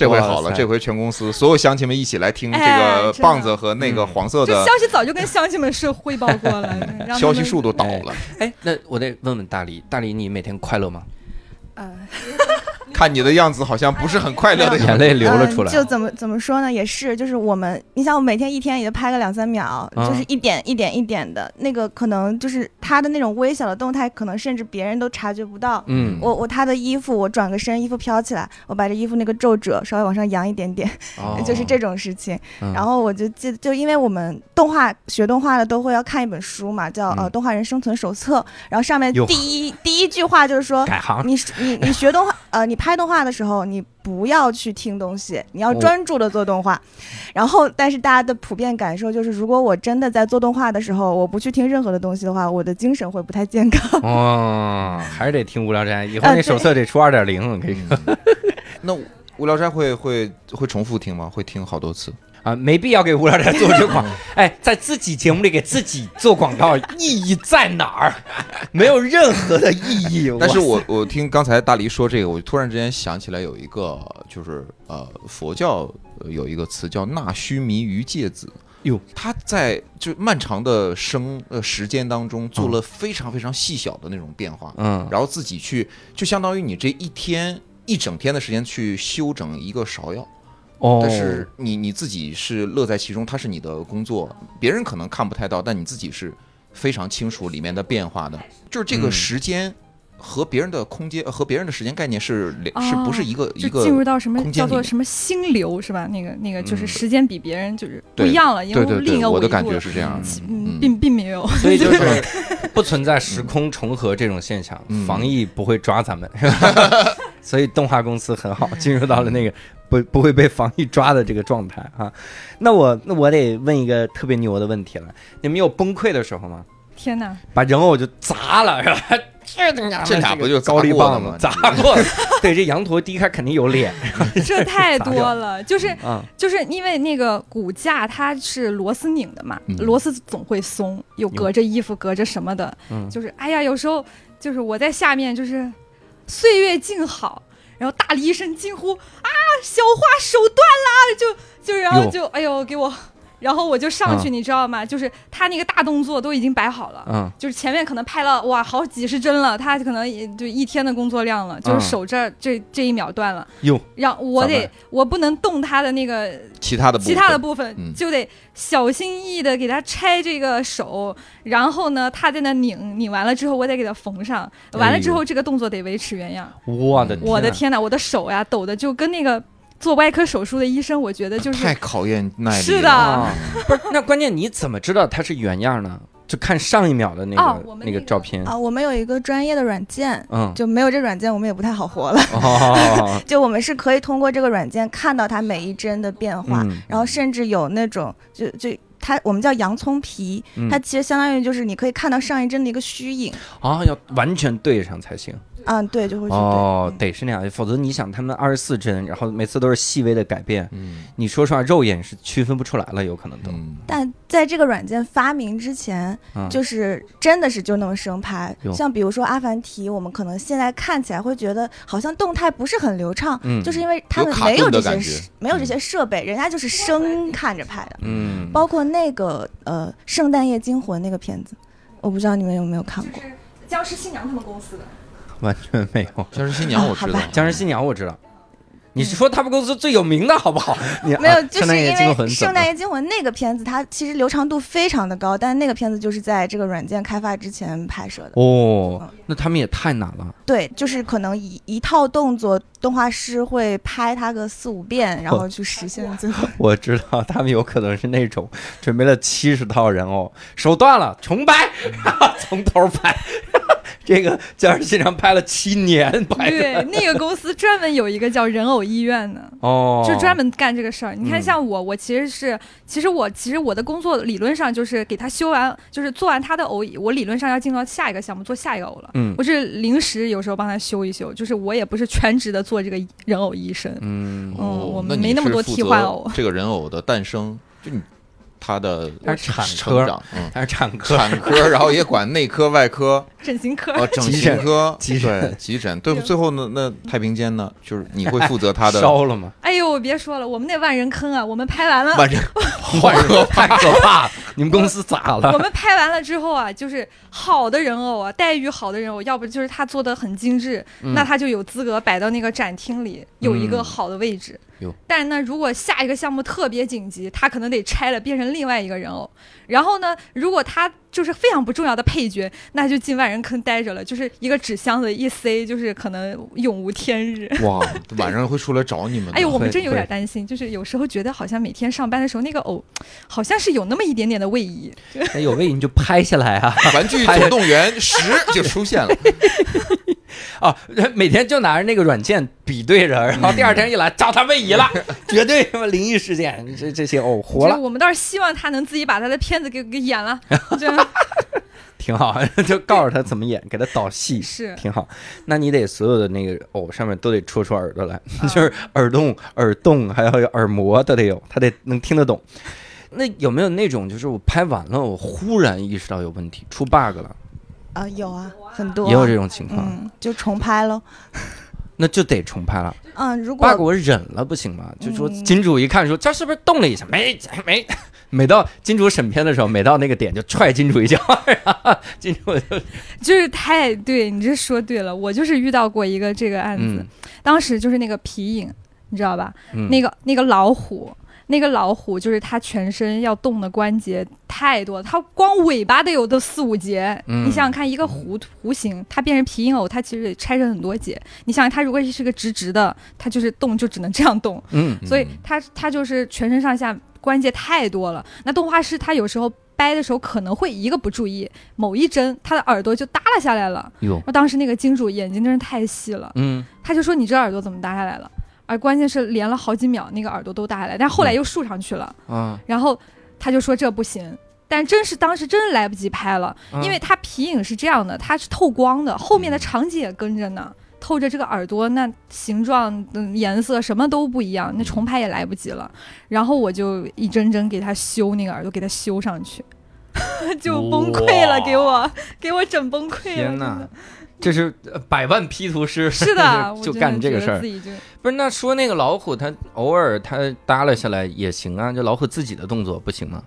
Speaker 4: 这回好了，这回全公司所有乡亲们一起来听这
Speaker 5: 哎
Speaker 4: 个棒子和那个黄色的
Speaker 5: 消息早就跟乡亲们是汇报过了，
Speaker 4: 消息树都倒了。
Speaker 1: 哎，那我得问问大李，大李你每天快乐吗？
Speaker 5: 呃，
Speaker 4: 看你的样子好像不是很快乐的。
Speaker 1: 眼泪流了出来。
Speaker 6: 嗯就怎么怎么说呢？也是，就是我们，你想，我每天一天也就拍个两三秒，
Speaker 1: 啊
Speaker 6: 就是一点一点一点的，那个可能就是他的那种微小的动态，可能甚至别人都察觉不到。
Speaker 1: 嗯，
Speaker 6: 我我他的衣服，我转个身，衣服飘起来，我把这衣服那个皱褶稍微往上扬一点点，
Speaker 1: 哦
Speaker 6: 就是这种事情。
Speaker 1: 嗯
Speaker 6: 然后我就记得，就因为我们动画学动画的都会要看一本书嘛，叫呃
Speaker 1: 嗯《
Speaker 6: 动画人生存手册》，然后上面第一第一句话就是说，
Speaker 1: 改行，
Speaker 6: 你你你学动画，呃，你拍动画的时候，你不要去听东西，你要
Speaker 1: 哦
Speaker 6: 专注的做动画。然后，但是大家的普遍感受就是，如果我真的在做动画的时候，我不去听任何的东西的话，我的精神会不太健康。
Speaker 1: 哦，还是得听无聊斋，以后那手册得出二点零，我跟你说。
Speaker 4: 那无聊斋会会会重复听吗？会听好多次？
Speaker 1: 啊，没必要给无聊斋做这广，哎，在自己节目里给自己做广告，意义在哪儿？没有任何的意义。
Speaker 4: 但是我 我听刚才大黎说这个，我突然之间想起来有一个，就是呃佛教呃有一个词叫纳须弥于芥子。
Speaker 1: 哟，
Speaker 4: 他在就漫长的生呃时间当中做了非常非常细小的那种变化，
Speaker 1: 嗯
Speaker 4: 然后自己去就相当于你这一天一整天的时间去修整一个芍药，
Speaker 1: 哦，
Speaker 4: 但是你你自己是乐在其中，它是你的工作，别人可能看不太到，但你自己是非常清楚里面的变化的。就是这个
Speaker 1: 嗯。
Speaker 4: 时间和别人的空间、呃和别人的时间概念是是不是一个一
Speaker 5: 就
Speaker 4: 个
Speaker 5: 进入到什么叫做什么心流是吧？那个那个就是
Speaker 4: 嗯。
Speaker 5: 时间比别人就是不一样了，因为另一个维度
Speaker 4: 我的感觉是这样的。
Speaker 5: 其
Speaker 4: 嗯
Speaker 5: 嗯，并并没有。
Speaker 1: 所以就 是不存在时空重合这种现象，
Speaker 4: 嗯。
Speaker 1: 防疫不会抓咱们，所以动画公司很好，进入到了那个不不会被防疫抓的这个状态啊。那我那我得问一个特别牛的问题了，你们有崩溃的时候吗？
Speaker 5: 天哪！
Speaker 1: 把人偶就砸了是吧？这
Speaker 4: 俩不就砸
Speaker 1: 高丽棒吗砸过？对，这羊驼第一开肯定有脸
Speaker 5: 这 太多了，就是
Speaker 1: 啊，
Speaker 5: 就是因为那个骨架它是螺丝拧的嘛，
Speaker 4: 嗯
Speaker 5: 螺丝总会松，又隔着衣服隔着什么的，
Speaker 1: 嗯
Speaker 5: 就是哎呀，有时候就是我在下面就是岁月静好，然后大力一声惊呼啊，小花手断了，就就然后就哎呦给我，然后我就上去，
Speaker 1: 啊
Speaker 5: 你知道吗？就是他那个大动作都已经摆好了。
Speaker 1: 嗯
Speaker 5: 就是前面可能拍了哇好几十帧了，他可能也就一天的工作量了，就
Speaker 1: 嗯
Speaker 5: 是手这儿这这一秒断了，
Speaker 1: 哟，
Speaker 5: 让我得我不能动他的那个
Speaker 4: 其他的
Speaker 5: 其他的部分
Speaker 4: 嗯
Speaker 5: 就得小心翼翼的给他拆这个手，然后呢，他在那拧，拧完了之后，我得给他缝上，完了之后这个动作得维持原样。
Speaker 1: 我的
Speaker 5: 我的
Speaker 1: 啊！
Speaker 5: 天呐，我的手呀抖的就跟那个做外科手术的医生，我觉得就是
Speaker 4: 太考验耐力了。
Speaker 5: 是的
Speaker 1: 啊，不是，那关键你怎么知道它是原样呢？就看上一秒的那个、那个照片，
Speaker 6: 啊，我们有一个专业的软件，
Speaker 1: 嗯，
Speaker 6: 就没有这软件我们也不太好活了。
Speaker 1: 哦，
Speaker 6: 就我们是可以通过这个软件看到它每一帧的变化，
Speaker 1: 嗯
Speaker 6: 然后甚至有那种就就它我们叫洋葱皮，
Speaker 1: 嗯
Speaker 6: 它其实相当于就是你可以看到上一帧的一个虚影。
Speaker 1: 啊，要完全对上才行。
Speaker 6: 嗯，对，就会去对。
Speaker 1: 哦，
Speaker 6: 嗯
Speaker 1: 得是那样，否则你想他们二十四帧，然后每次都是细微的改变，
Speaker 4: 嗯
Speaker 1: 你说实话，肉眼是区分不出来了，有可能都。
Speaker 4: 嗯，
Speaker 6: 但在这个软件发明之前，
Speaker 1: 嗯
Speaker 6: 就是真的是就那么生拍。像比如说《阿凡提》，我们可能现在看起来会觉得好像动态不是很流畅，
Speaker 1: 嗯
Speaker 6: 就是因为他们没有这些没有这些设备，人家就是生看着拍的。
Speaker 1: 嗯，
Speaker 6: 包括那个呃《圣诞夜惊魂》那个片子，我不知道你们有没有看过。
Speaker 5: 僵尸新娘他们公司的。
Speaker 1: 完全没有。
Speaker 4: 僵尸新娘我知道，
Speaker 1: 僵尸新娘我知道，你是说他们公司最有名的好不好？你
Speaker 6: 没有就是因为《圣诞夜惊魂》那个片子，它其实流畅度非常的高，但是那个片子就是在这个软件开发之前拍摄的。
Speaker 1: 哦，那他们也太难了。
Speaker 6: 对，就是可能一一套动作，动画师会拍它个四五遍，然后去实现最后。
Speaker 1: 我知道他们有可能是那种准备了七十套人偶，手断了重拍，然 后从头拍。这个僵尸新娘拍了七年拍
Speaker 5: 对，那个公司专门有一个叫人偶医院的。
Speaker 1: 哦，
Speaker 5: 就专门干这个事儿。你看，
Speaker 1: 嗯
Speaker 5: 像我，我其实是，其实我其实我的工作理论上就是给他修完，就是做完他的偶，我理论上要进到下一个项目做下一个偶了。
Speaker 1: 嗯
Speaker 5: 我是临时有时候帮他修一修，就是我也不是全职的做这个人偶医生。
Speaker 1: 嗯，
Speaker 5: 嗯我们没那么多替换偶
Speaker 4: 这个人偶的诞生，就你他的
Speaker 1: 他是产
Speaker 4: 成
Speaker 1: 科
Speaker 4: 长，嗯，
Speaker 1: 他是产科，
Speaker 4: 产科，然后也管内科、外科
Speaker 5: 整形科，
Speaker 4: 呃，整形科、
Speaker 1: 急诊
Speaker 4: 对急诊，对，
Speaker 5: 对
Speaker 4: 最后呢，那太平间呢，就是你会负责他的
Speaker 1: 烧了吗？
Speaker 5: 哎呦，别说了，我们那万人坑啊，我们拍完了，
Speaker 4: 万人
Speaker 1: 万人太可怕了！你们公司咋了我？
Speaker 5: 们拍完了之后啊，就是好的人偶啊，待遇好的人偶，要不就是他做的很精致，
Speaker 1: 嗯
Speaker 5: 那他就有资格摆到那个展厅里，有一个好的位置。
Speaker 1: 哟
Speaker 5: 但是呢，如果下一个项目特别紧急，他可能得拆了变成另外一个人偶。然后呢，如果他就是非常不重要的配角，那就进万人坑待着了，就是一个纸箱子一塞，就是可能永无天日。
Speaker 4: 哇，晚上会出来找你们的。
Speaker 5: 哎呦，我们真有点担心，就是有时候觉得好像每天上班的时候，那个偶好像是有那么一点点的位移。
Speaker 1: 那 有位移你就拍下来啊！
Speaker 4: 玩具总动员十就出现了，
Speaker 1: 啊，每天就拿着那个软件比对着，然后第二天一来找他位移了，绝对什么灵异事件，这这些哦活了。
Speaker 5: 我们倒是希望他能自己把他的片子给给演了，这样
Speaker 1: 挺好，就告诉他怎么演，给他导戏，
Speaker 5: 是
Speaker 1: 挺好。那你得所有的那个偶上面都得戳出耳朵来，
Speaker 5: 嗯
Speaker 1: 就是耳洞、耳洞，还要有耳膜都得有，他得能听得懂。那有没有那种，就是我拍完了，我忽然意识到有问题，出 bug 了，
Speaker 6: 啊，有啊，很多
Speaker 1: 也有这种情况，
Speaker 6: 嗯，就重拍喽。
Speaker 1: 那就得重拍了。
Speaker 6: 嗯，如果
Speaker 1: 我忍了不行吗？就说
Speaker 6: 嗯
Speaker 1: 金主一看说这是不是动了一下？没没。每到金主审片的时候，每到那个点就踹金主一脚，然后金主就
Speaker 5: 就是太对你这说对了，我就是遇到过一个这个案子，
Speaker 1: 嗯
Speaker 5: 当时就是那个皮影，你知道吧？
Speaker 1: 嗯
Speaker 5: 那个那个老虎，那个老虎就是它全身要动的关节太多了，它光尾巴得有的四五节。
Speaker 1: 嗯
Speaker 5: 你想想看，一个弧弧形，它变成皮影偶，它其实得拆成很多节。你想想，它如果是个直直的，它就是动就只能这样动，
Speaker 1: 嗯
Speaker 5: 所以它它就是全身上下关节太多了。那动画师他有时候掰的时候可能会一个不注意，某一针他的耳朵就耷拉下来了。
Speaker 1: 哟
Speaker 5: 我当时那个金主眼睛真是太细了，
Speaker 1: 嗯
Speaker 5: 他就说你这耳朵怎么耷下来了？而关键是连了好几秒，那个耳朵都耷下来，但后来又竖上去了。
Speaker 1: 嗯，
Speaker 5: 然后他就说这不行，但真是当时真是来不及拍了，
Speaker 1: 嗯
Speaker 5: 因为它皮影是这样的，它是透光的，后面的场景也跟着呢。透着这个耳朵，那形状、嗯、颜色什么都不一样，那重拍也来不及了。然后我就一针针给他修那个耳朵，给他修上去，就崩溃了，给我给我整崩溃了。
Speaker 1: 天哪
Speaker 5: 真的！
Speaker 1: 这是呃百万 P 图师，
Speaker 5: 是的，
Speaker 1: 就干这个事儿不是，那说那个老虎，它偶尔它耷拉下来也行啊，就老虎自己的动作不行吗？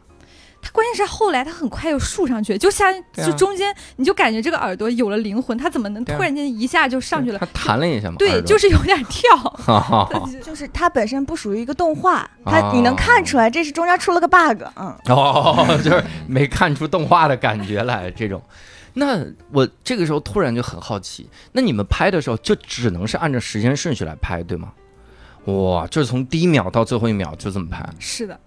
Speaker 5: 它关键是后来它很快又竖上去，就像就中间你就感觉这个耳朵有了灵魂，它怎么能突然间一下就上去了
Speaker 1: 它？弹了一下嘛。
Speaker 5: 对，就是是有点跳。
Speaker 6: 就是 它本身不属于一个动画，
Speaker 1: 哦
Speaker 6: 它你能看出来这是中间出了个 bug，嗯，
Speaker 1: 哦，就是没看出动画的感觉来，这种。那我这个时候突然就很好奇，那你们拍的时候就只能是按照时间顺序来拍，对吗？哇，就是从第一秒到最后一秒就这么拍，
Speaker 5: 是的，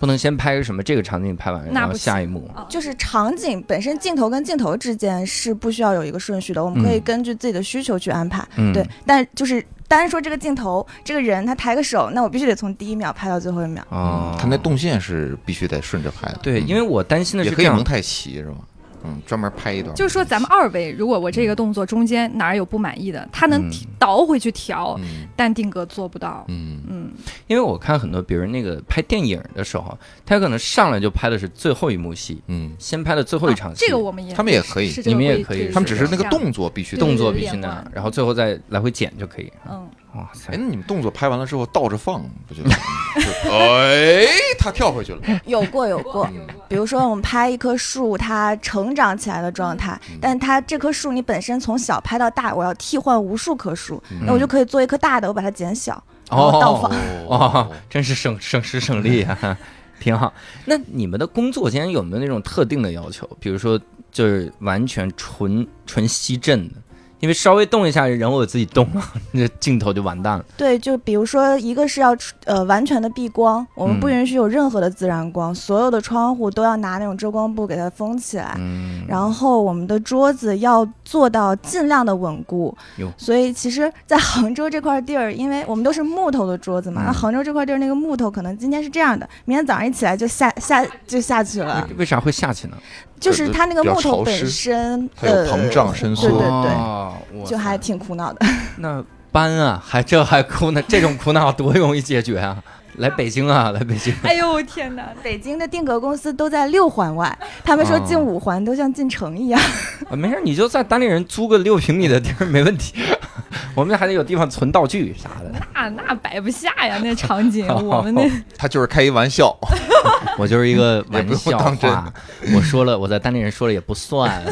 Speaker 1: 不能先拍个什么这个场景拍完，然后下一幕。
Speaker 5: 啊
Speaker 6: 就是场景本身镜头跟镜头之间是不需要有一个顺序的，我们可以
Speaker 1: 嗯
Speaker 6: 根据自己的需求去安排。
Speaker 1: 嗯，
Speaker 6: 对，但就是单说这个镜头，这个人他抬个手，那我必须得从第一秒拍到最后一秒。
Speaker 1: 哦，
Speaker 4: 他那动线是必须得顺着拍的。
Speaker 1: 对，
Speaker 4: 嗯
Speaker 1: 因为我担心的是这样
Speaker 4: 也可以蒙，太奇是吧？嗯，专门拍一段。
Speaker 5: 就是说咱们二维，如果我这个动作中间哪儿有不满意的，他能倒回去调，
Speaker 4: 嗯
Speaker 5: 但定格做不到。
Speaker 4: 嗯
Speaker 5: 嗯，
Speaker 1: 因为我看很多，比如那个拍电影的时候，他有可能上来就拍的是最后一幕戏，
Speaker 4: 嗯，
Speaker 1: 先拍的最后一场戏，
Speaker 5: 啊这个我们也
Speaker 4: 他们也可以
Speaker 1: 你们也可以
Speaker 4: 他们只是那个动作必须
Speaker 1: 动作必须那样，然后最后再来回剪就可以。
Speaker 5: 嗯，
Speaker 1: 哇塞
Speaker 4: 哎，，那你们动作拍完了之后倒着放，不就？就哎，他跳回去了。
Speaker 6: 有 过有过，
Speaker 4: 嗯
Speaker 6: 比如说我们拍一棵树，它成长起来的状态，
Speaker 1: 嗯
Speaker 6: 但它这棵树你本身从小拍到大，我要替换无数棵树，
Speaker 4: 嗯
Speaker 6: 那我就可以做一棵大的，我把它减小，然后倒放。
Speaker 1: 哦，真是省省时省力啊，挺好。那你们的工作间有没有那种特定的要求？比如说，就是完全纯纯吸震的，因为稍微动一下人我自己动了，那镜头就完蛋了。
Speaker 6: 对，就比如说一个是要呃完全的避光，我们不
Speaker 1: 嗯
Speaker 6: 允许有任何的自然光，所有的窗户都要拿那种遮光布给它封起来。
Speaker 1: 嗯，
Speaker 6: 然后我们的桌子要做到尽量的稳固
Speaker 1: 哟，
Speaker 6: 所以其实，在杭州这块地儿，因为我们都是木头的桌子嘛，
Speaker 1: 嗯
Speaker 6: 那杭州这块地儿那个木头可能今天是这样的，明天早上一起来就下下就下去了，
Speaker 1: 为啥会下去呢？
Speaker 6: 就是它那个木头本身
Speaker 4: 它有膨胀伸缩
Speaker 6: 对对对，就还挺苦恼的。
Speaker 1: 那搬啊，还这还苦恼，这种苦恼多容易解决啊！来北京啊，来北京。
Speaker 5: 哎呦天哪！
Speaker 6: 北京的定格公司都在六环外，他们说
Speaker 1: 哦
Speaker 6: 进五环都像进城一样。
Speaker 1: 啊，没事，你就在单立人租个六平米的地儿没问题。我们还得有地方存道具啥的。
Speaker 5: 那那摆不下呀，那场景，我们那
Speaker 4: 他就是开一玩笑。
Speaker 1: 我就是一个玩笑话，我说了，我在单立人说了也不算，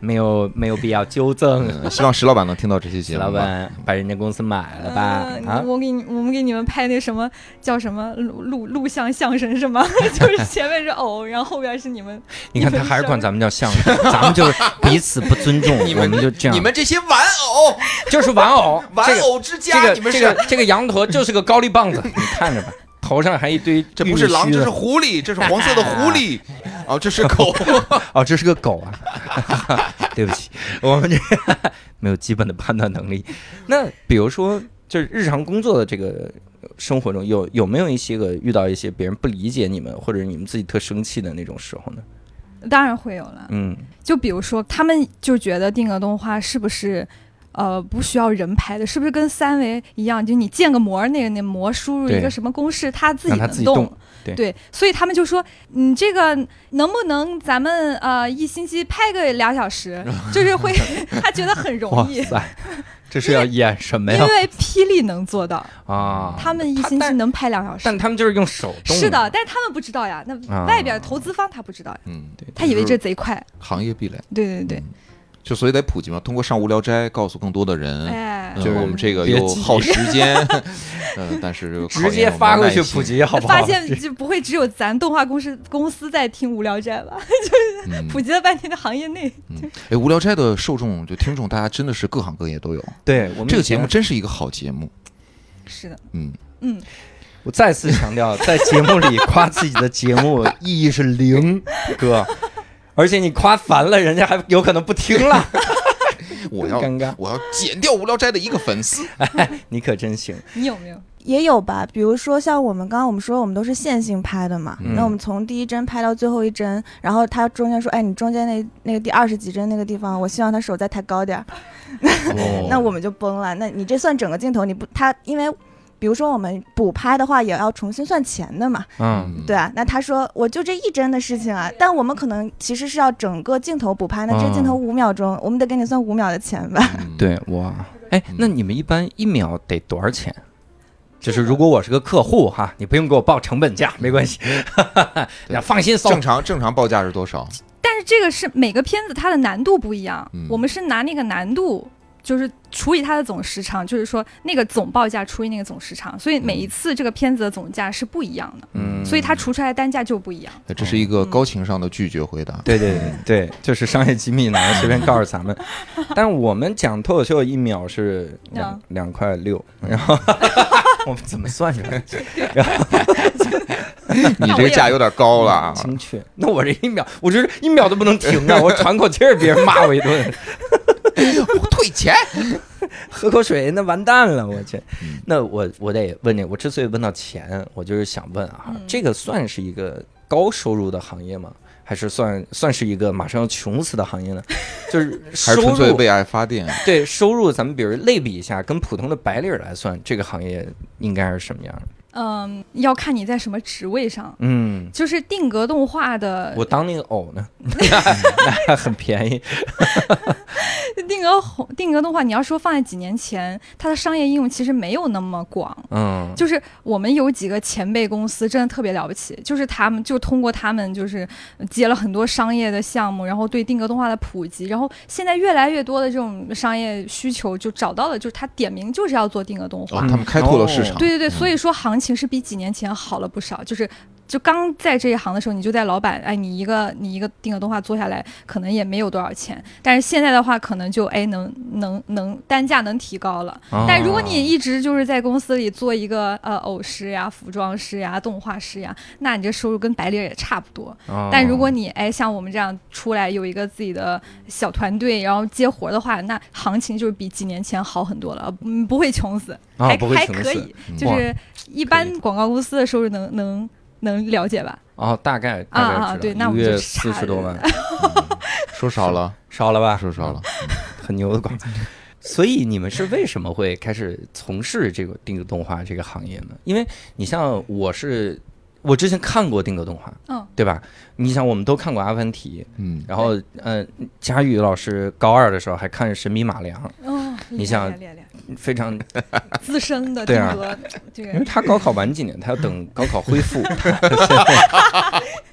Speaker 1: 没有没有必要纠正。
Speaker 4: 嗯希望石老板能听到这期节目石。
Speaker 1: 老板把人家公司买了吧？
Speaker 5: 嗯
Speaker 1: 啊，
Speaker 5: 我给你，我们给你们拍那什么叫什么录录录像相声是吗？就是前面是偶，然后后边是你们。
Speaker 1: 你看他还是管咱们叫相声，咱们就是彼此不尊重，
Speaker 4: 你
Speaker 1: 我们
Speaker 4: 们
Speaker 1: 就这样。
Speaker 4: 你们这些玩偶，
Speaker 1: 就是玩偶，
Speaker 4: 玩偶之家，
Speaker 1: 这个
Speaker 4: 你们
Speaker 1: 这个这个羊驼就是个高丽棒子，你看着吧，头上还一堆
Speaker 4: 这不是狼，这是狐狸，这是黄色的狐狸。哦，这是狗。
Speaker 1: 哦，这是个狗啊！对不起，我们这没有基本的判断能力。那比如说，就是日常工作的这个生活中，有有没有一些个遇到一些别人不理解你们，或者你们自己特生气的那种时候呢？
Speaker 5: 当然会有了。
Speaker 1: 嗯
Speaker 5: 就比如说，他们就觉得定格动画是不是？呃，不需要人拍的，是不是跟三维一样？就你建个模，那个那模输入一个什么公式，它自己能动。
Speaker 1: 对
Speaker 5: 所以他们就说，你这个能不能咱们呃一星期拍个俩小时？就是会，他觉得很容易，
Speaker 1: 塞，这是要演什么呀？
Speaker 5: 因为霹雳能做到，
Speaker 1: 啊，
Speaker 5: 他们一星期能拍两小时。
Speaker 1: 但他们就是用手动，
Speaker 5: 是的，，但是他们不知道呀，那
Speaker 1: 啊
Speaker 5: 外边投资方他不知道呀，
Speaker 4: 嗯，对
Speaker 5: 他以为这贼快。
Speaker 4: 行业壁垒。
Speaker 5: 对对对，
Speaker 4: 嗯就所以得普及嘛，通过上无聊斋告诉更多的人，
Speaker 5: 哎，
Speaker 4: 嗯
Speaker 1: 就是
Speaker 4: 我们这个又耗时间，嗯，但是
Speaker 1: 直接发过去普，及，好不好？
Speaker 5: 发现就不会只有咱动画公司公司在听无聊斋吧？
Speaker 4: 就是
Speaker 5: 普及了半天的行业内，
Speaker 4: 哎，无聊斋的受众就听众，大家真的是各行各业都有。
Speaker 1: 对我们
Speaker 4: 这个节目真是一个好节目，
Speaker 5: 是的，
Speaker 4: 嗯，
Speaker 5: 嗯，
Speaker 1: 我再次强调，在节目里夸自己的节目 意义是零，哥，而且你夸烦了，人家还有可能不听了，
Speaker 4: 我要
Speaker 1: 尴尬
Speaker 4: 我要剪掉无聊斋的一个粉丝，
Speaker 1: 你可真行。
Speaker 5: 你有没有？
Speaker 6: 也有吧，比如说像我们刚刚我们说我们都是线性拍的嘛，
Speaker 1: 嗯
Speaker 6: 那我们从第一帧拍到最后一帧，然后他中间说，哎，你中间那那个第二十几帧那个地方，我希望他手再抬高点儿，
Speaker 1: 哦
Speaker 6: 那我们就崩了。那你这算整个镜头，你不他因为。比如说我们补拍的话，也要重新算钱的嘛，
Speaker 1: 嗯，
Speaker 6: 对啊。那他说我就这一帧的事情啊，但我们可能其实是要整个镜头补拍，那这镜头五秒钟，我们得给你算五秒的钱吧？
Speaker 4: 嗯，
Speaker 1: 对，哇，哎，那你们一般一秒得多少钱？就是如果我是个客户哈，你不用给我报成本价，没关系，
Speaker 4: 对
Speaker 1: 要放心搜
Speaker 4: 正。常正常报价是多少？
Speaker 5: 但是这个是每个片子它的难度不一样，
Speaker 4: 嗯
Speaker 5: 我们是拿那个难度。就是除以它的总时长，就是说那个总报价除以那个总时长，所以每一次这个片子的总价是不一样的，
Speaker 1: 嗯
Speaker 5: 所以它除出来的单价就不一样。
Speaker 4: 这是一个高情商的拒绝回答。
Speaker 1: 对对对对，就是商业机密呢，随便告诉咱们。但是我们讲脱口秀一秒是两
Speaker 5: 嗯
Speaker 1: 两块六，然后 我们怎么算出来？
Speaker 4: 你这个价有点高了啊！
Speaker 1: 精确。那我这一秒，我这一秒都不能停啊！我喘口气儿，别人骂我一顿，
Speaker 4: 退钱。
Speaker 1: 喝口水，那完蛋了，我去
Speaker 4: 嗯。
Speaker 1: 那我我得问你，我之所以问到钱，我就是想问啊，
Speaker 5: 嗯
Speaker 1: 这个算是一个高收入的行业吗？还是算算是一个马上要穷死的行业呢？就是
Speaker 4: 还是
Speaker 1: 收入
Speaker 4: 纯粹为爱发电？
Speaker 1: 对收入，咱们比如类比一下，跟普通的白领来算，这个行业应该是什么样的？
Speaker 5: 嗯，要看你在什么职位上。
Speaker 1: 嗯，
Speaker 5: 就是定格动画的
Speaker 1: 我当那个偶呢，那 很便宜。
Speaker 5: 定格红定格动画，你要说放在几年前，它的商业应用其实没有那么广。
Speaker 1: 嗯，
Speaker 5: 就是我们有几个前辈公司真的特别了不起，就是他们就通过他们就是接了很多商业的项目，然后对定格动画的普及，然后现在越来越多的这种商业需求就找到了，就是他点名就是要做定格动画。
Speaker 4: 哦，他们开拓了市场。
Speaker 5: 对对对，
Speaker 4: 嗯
Speaker 5: 所以说行其实比几年前好了不少。就是就刚在这一行的时候，你就在老板，哎，你一个你一个定格动画做下来，可能也没有多少钱。但是现在的话，可能就哎能能能单价能提高了。
Speaker 1: 哦
Speaker 5: 但如果你一直就是在公司里做一个呃偶师呀、服装师呀、动画师呀，那你这收入跟白领也差不多。
Speaker 1: 哦
Speaker 5: 但如果你哎像我们这样出来有一个自己的小团队，然后接活的话，那行情就是比几年前好很多了，嗯，不会穷死，
Speaker 1: 啊
Speaker 5: 还还可以，就是一般广告公司的收入能能能了解吧？
Speaker 1: 哦，大概大概
Speaker 5: 啊啊对那我们
Speaker 1: 一个月
Speaker 5: 就
Speaker 1: 四十多万，
Speaker 4: 说少了，
Speaker 1: 少了吧？
Speaker 4: 说少了。
Speaker 1: 很牛的广告。所以你们是为什么会开始从事这个定格动画这个行业呢？因为你像我是，我之前看过定格动画，
Speaker 5: 嗯，
Speaker 1: 对吧？你想我们都看过《阿凡提》，
Speaker 4: 嗯，
Speaker 1: 然后嗯，佳宇老师高二的时候还看《神笔马良
Speaker 5: 哦，
Speaker 1: 你想非常，
Speaker 5: 资深的
Speaker 1: 对啊。
Speaker 5: 定格，这个。
Speaker 1: 因为他高考晚几年，他要等高考恢复，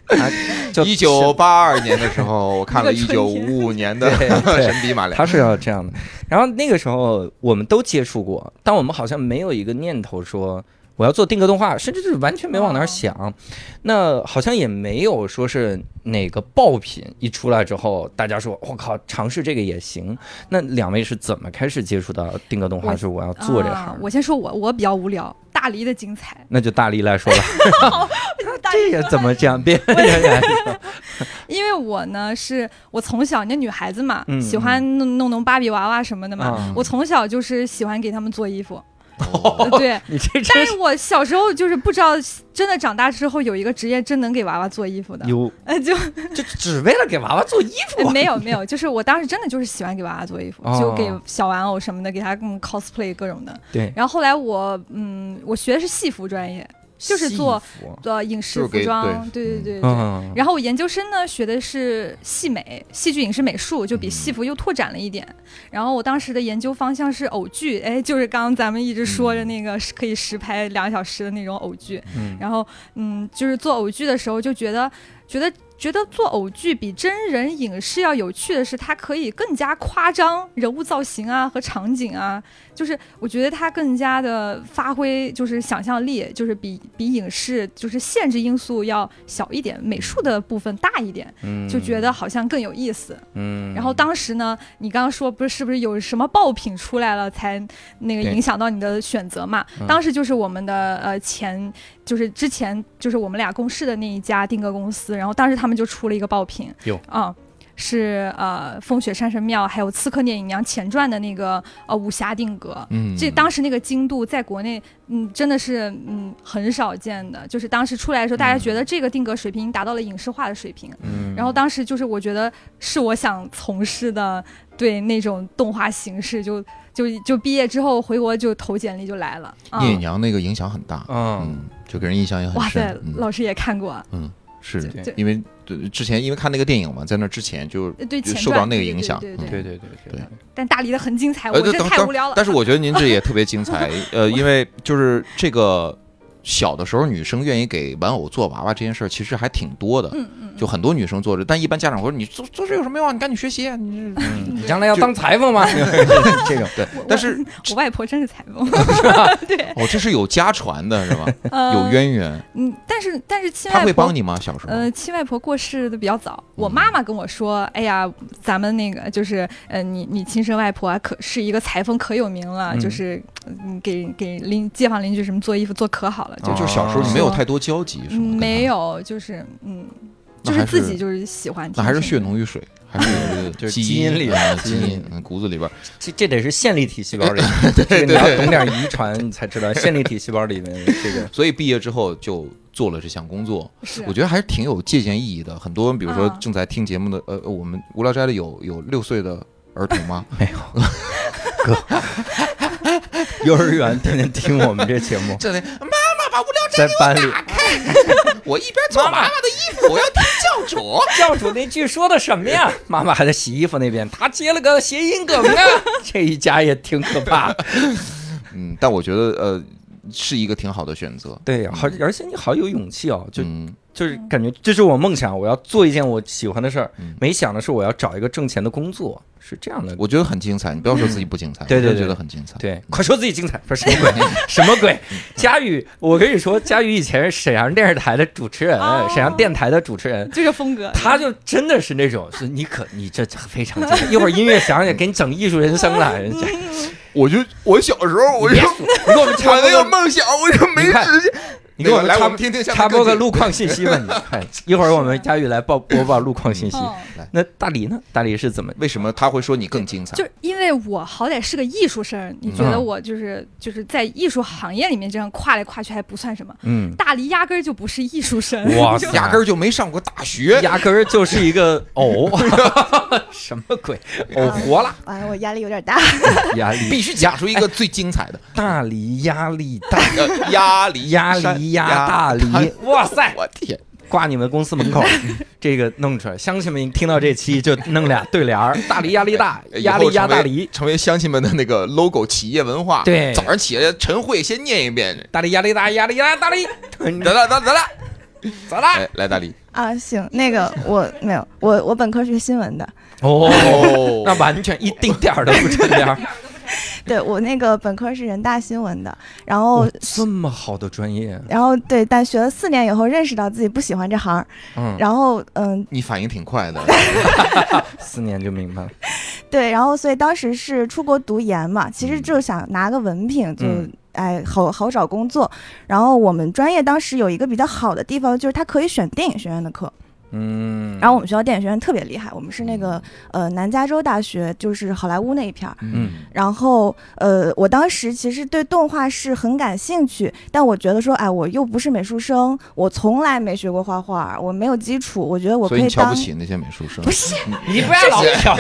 Speaker 1: 他就
Speaker 4: 一九八二年的时候，我看了一九五五年的
Speaker 1: 对《对。
Speaker 4: 神笔马良》。
Speaker 1: 他是要这样的。然后那个时候我们都接触过，但我们好像没有一个念头说我要做定格动画，甚至是完全没往那儿想。那好像也没有说是哪个爆品一出来之后，大家说我靠，尝试这个也行。那两位是怎么开始接触到定格动画？是我要做这行
Speaker 5: 啊？我先说我，我比较无聊，大黎的精彩。
Speaker 1: 那就大力来说吧，
Speaker 5: 大
Speaker 1: 这个怎么讲？别人来说，
Speaker 5: 因为我呢是我从小那女孩子嘛，
Speaker 1: 嗯
Speaker 5: 喜欢弄弄弄芭比娃娃什么的嘛。
Speaker 1: 啊
Speaker 5: 我从小就是喜欢给他们做衣服，呃对。
Speaker 1: 你这
Speaker 5: 但是我小时候就是不知道，真的长大之后有一个职业真能给娃娃做衣服的，
Speaker 1: 有，
Speaker 5: 呃，就
Speaker 1: 就只为了给娃娃做衣服。
Speaker 5: 没有没有，就是我当时真的就是喜欢给娃娃做衣服，
Speaker 1: 哦
Speaker 5: 就给小玩偶什么的，给他嗯 cosplay 各种的。
Speaker 1: 对，
Speaker 5: 然后后来我嗯，我学的是戏服专业，就是做做影视服装，
Speaker 4: 对
Speaker 5: 对对对然后我研究生呢学的是戏美，戏剧影视美术，就比戏服又拓展了一点。然后我当时的研究方向是偶剧，哎，就是刚刚咱们一直说着那个是可以实拍两个小时的那种偶剧。
Speaker 1: 嗯
Speaker 5: 然后嗯，就是做偶剧的时候就觉得觉得。觉得做偶剧比真人影视要有趣的是，它可以更加夸张人物造型啊和场景啊，就是我觉得它更加的发挥就是想象力，就是比比影视就是限制因素要小一点，美术的部分大一点，
Speaker 1: 嗯。
Speaker 5: 就觉得好像更有意思。
Speaker 1: 嗯，
Speaker 5: 然后当时呢，你刚刚说不是是不是有什么爆品出来了才那个影响到你的选择嘛？
Speaker 1: 嗯。
Speaker 5: 当时就是我们的呃前就是之前就是我们俩共事的那一家定格公司，然后当时他们就出了一个爆品，
Speaker 1: 有。
Speaker 5: 啊。是呃，风雪山神庙还有《刺客聂隐娘前传》的那个呃武侠定格，
Speaker 4: 嗯，
Speaker 5: 这当时那个精度在国内，嗯，真的是嗯很少见的。就是当时出来的时候，大家觉得这个定格水平已经达到了影视化的水平。
Speaker 1: 嗯，
Speaker 5: 然后当时就是我觉得是我想从事的，对那种动画形式，就就就毕业之后回国就投简历就来了。嗯
Speaker 4: 聂隐娘那个影响很大，
Speaker 1: 嗯。
Speaker 4: 嗯，就给人印象也很深。
Speaker 5: 哇塞。，
Speaker 4: 嗯。
Speaker 5: 老师也看过，
Speaker 1: 嗯
Speaker 5: 是。
Speaker 4: 因为对之前因为看那个电影嘛，在那之前就就受到那个影响
Speaker 5: 对对
Speaker 4: 嗯
Speaker 1: 对对对
Speaker 4: 对
Speaker 5: 但大理的很精彩，我真
Speaker 4: 等等
Speaker 5: 太无聊了。
Speaker 4: 但是我觉得您这也特别精彩，呃，因为就是这个小的时候，女生愿意给玩偶做娃娃这件事儿，其实还挺多的。
Speaker 5: 嗯嗯
Speaker 4: 就很多女生做着，但一般家长会说你做做这有什么用啊？你赶紧学习啊！你
Speaker 1: 你将来要当裁缝吗？这种
Speaker 4: 对，但是
Speaker 5: 我外婆真是裁缝，对，
Speaker 4: 哦，这是有家传的是吧？
Speaker 5: 呃
Speaker 4: 有渊源，
Speaker 5: 嗯，但是但是亲
Speaker 4: 他
Speaker 5: 外婆
Speaker 4: 会帮你吗？小时候？
Speaker 5: 呃，亲外婆过世的比较早，我妈妈跟我说：“哎呀，咱们那个就是，呃，你你亲生外婆啊，可是一个裁缝，可有名了，
Speaker 1: 嗯
Speaker 5: 就是嗯，给给邻街坊邻居什么做衣服做可好了，就
Speaker 1: 哦
Speaker 4: 就小时候你没有太多交集
Speaker 5: 没，有，就是嗯，就是自己就是喜欢
Speaker 4: 那还是血浓于水，还是有这个
Speaker 1: 就是
Speaker 4: 基
Speaker 1: 基因里
Speaker 4: 啊
Speaker 1: 基因里
Speaker 4: 基因嗯骨子里边。
Speaker 1: 这这得是线粒体细胞里，对你要懂点遗传，你才知道线粒体细胞里面这个。
Speaker 4: 所以毕业之后就做了这项工作，我觉得还是挺有借鉴意义的。很多比如说
Speaker 5: 啊
Speaker 4: 正在听节目的，呃，呃我们无聊斋的有有六岁的儿童吗？
Speaker 1: 没有，哥，幼儿园天天听我们这节目，
Speaker 4: 这里妈妈把无聊
Speaker 1: 在班里，
Speaker 4: 我一边做妈妈的衣服，我要听教主。
Speaker 1: 教主那句说的什么呀？妈妈还在洗衣服那边，他接了个谐音梗啊，这一家也挺可怕。
Speaker 4: 嗯，但我觉得呃是一个挺好的选择。
Speaker 1: 对，好，而且你好有勇气哦，就
Speaker 4: 嗯
Speaker 1: 就是感觉这是我梦想，我要做一件我喜欢的事儿
Speaker 4: 嗯。
Speaker 1: 没想的是我要找一个挣钱的工作，是这样的。
Speaker 4: 我觉得很精彩，你不要说自己不精彩，
Speaker 1: 对对对
Speaker 4: 觉得很精彩。
Speaker 1: 对，快说自己精彩，不是什么鬼，什么鬼？佳宇，我跟你说，佳宇以前是沈阳电视台的主持人，
Speaker 5: 哦
Speaker 1: 沈阳电台的主持人。
Speaker 5: 这个风格，
Speaker 1: 他就真的是那种，是你可你这非常精彩，一会儿音乐响起，给你整艺术人生了。人家
Speaker 4: 我就我小时候我就
Speaker 1: 我们插播个，
Speaker 4: 梦想，我就没实现。
Speaker 1: 你给我们
Speaker 4: 来我们听听
Speaker 1: 插播个路况信息吧，你 看，一会儿我们佳宇来报播报路况信息。
Speaker 5: 嗯
Speaker 1: 那大黎呢？大黎是怎么？
Speaker 4: 为什么他会说你更精彩？
Speaker 5: 就因为我好歹是个艺术生，你觉得
Speaker 1: 嗯
Speaker 5: 我就是就是在艺术行业里面这样跨来跨去还不算什么，
Speaker 1: 嗯，
Speaker 5: 大黎压根儿就不是艺术生，就
Speaker 1: 哇
Speaker 4: 压根儿就没上过大学。
Speaker 1: 压根儿就是一个 偶，什么鬼？偶活了，
Speaker 6: 哎，我压力有点大。
Speaker 1: 压力
Speaker 4: 必须讲出一个最精彩的
Speaker 1: 大黎压力大，
Speaker 4: 呃压力
Speaker 1: 压
Speaker 4: 山
Speaker 1: 力压大梨，哇塞！
Speaker 4: 我天，
Speaker 1: 挂你们公司门口，这个弄出来，乡亲们听到这期就弄俩对联儿：大梨压力大，压力压大梨。
Speaker 4: 成为乡亲们的那个 logo 企业文化。
Speaker 1: 对
Speaker 4: 早上起来晨会先念一遍。
Speaker 1: 大梨压力大，压力压大梨。
Speaker 4: 得了，得了，得了，
Speaker 1: 咋啦？
Speaker 4: 来来大梨。
Speaker 6: 啊，行，那个我没有，我我本科是学新闻的，
Speaker 1: 哦，
Speaker 4: 哦
Speaker 1: 那完全一丁点儿都不沾边儿。
Speaker 6: 对我那个本科是人大新闻的，然后、
Speaker 1: 哦，这么好的专业，
Speaker 6: 然后对，但学了四年以后认识到自己不喜欢这行，
Speaker 1: 嗯，
Speaker 6: 然后嗯
Speaker 4: 你反应挺快的。
Speaker 1: 四年就明白了。
Speaker 6: 对，然后所以当时是出国读研嘛，其实就是想拿个文凭就。
Speaker 1: 嗯
Speaker 6: 哎，好好找工作。然后我们专业当时有一个比较好的地方，就是它可以选电影学院的课。
Speaker 1: 嗯，
Speaker 6: 然后我们学校电影学院特别厉害，我们是那个呃南加州大学，就是好莱坞那一片儿。
Speaker 1: 嗯
Speaker 6: 然后呃，我当时其实对动画是很感兴趣，但我觉得说，哎，我又不是美术生，我从来没学过画画，我没有基础，我觉得我可
Speaker 4: 所以你瞧
Speaker 6: 当
Speaker 4: 不起那些美术生
Speaker 6: 不。是
Speaker 1: 你不要老挑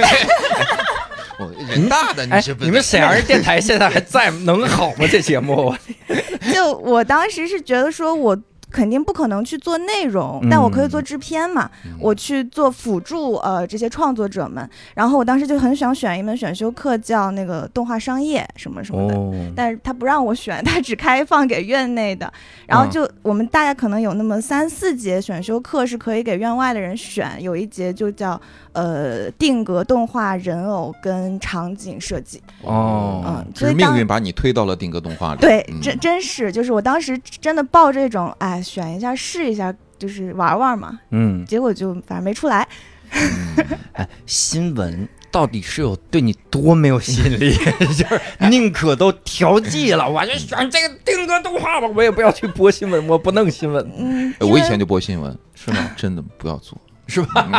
Speaker 4: 人大的
Speaker 1: 你
Speaker 4: 是，不是？
Speaker 1: 你们沈阳人电台现在还在，能好吗？这节目？
Speaker 6: 就我当时是觉得说我。肯定不可能去做内容，但我可以做制片嘛，
Speaker 4: 嗯
Speaker 6: 我去做辅助呃这些创作者们。然后我当时就很想选一门选修课，叫那个动画商业什么什么的。
Speaker 1: 哦，
Speaker 6: 但是他不让我选，他只开放给院内的。然后就我们大概可能有那么三四节选修课是可以给院外的人选，有一节就叫呃定格动画、人偶跟场景设计。
Speaker 1: 哦
Speaker 6: 嗯，所以
Speaker 4: 命运把你推到了定格动画里。
Speaker 6: 对，
Speaker 4: 嗯
Speaker 6: 真真是就是我当时真的抱这种哎选一下试一下，就是玩玩嘛。
Speaker 1: 嗯，
Speaker 6: 结果就反正没出来。
Speaker 4: 嗯
Speaker 1: 哎，新闻到底是有对你多没有吸引力？就是宁可都调剂了，我就选这个定格动画吧，我也不要去播新闻，我不弄新闻，
Speaker 6: 嗯，
Speaker 4: 我以前就播新闻，
Speaker 1: 是吗？
Speaker 4: 真的不要做。
Speaker 1: 是吧？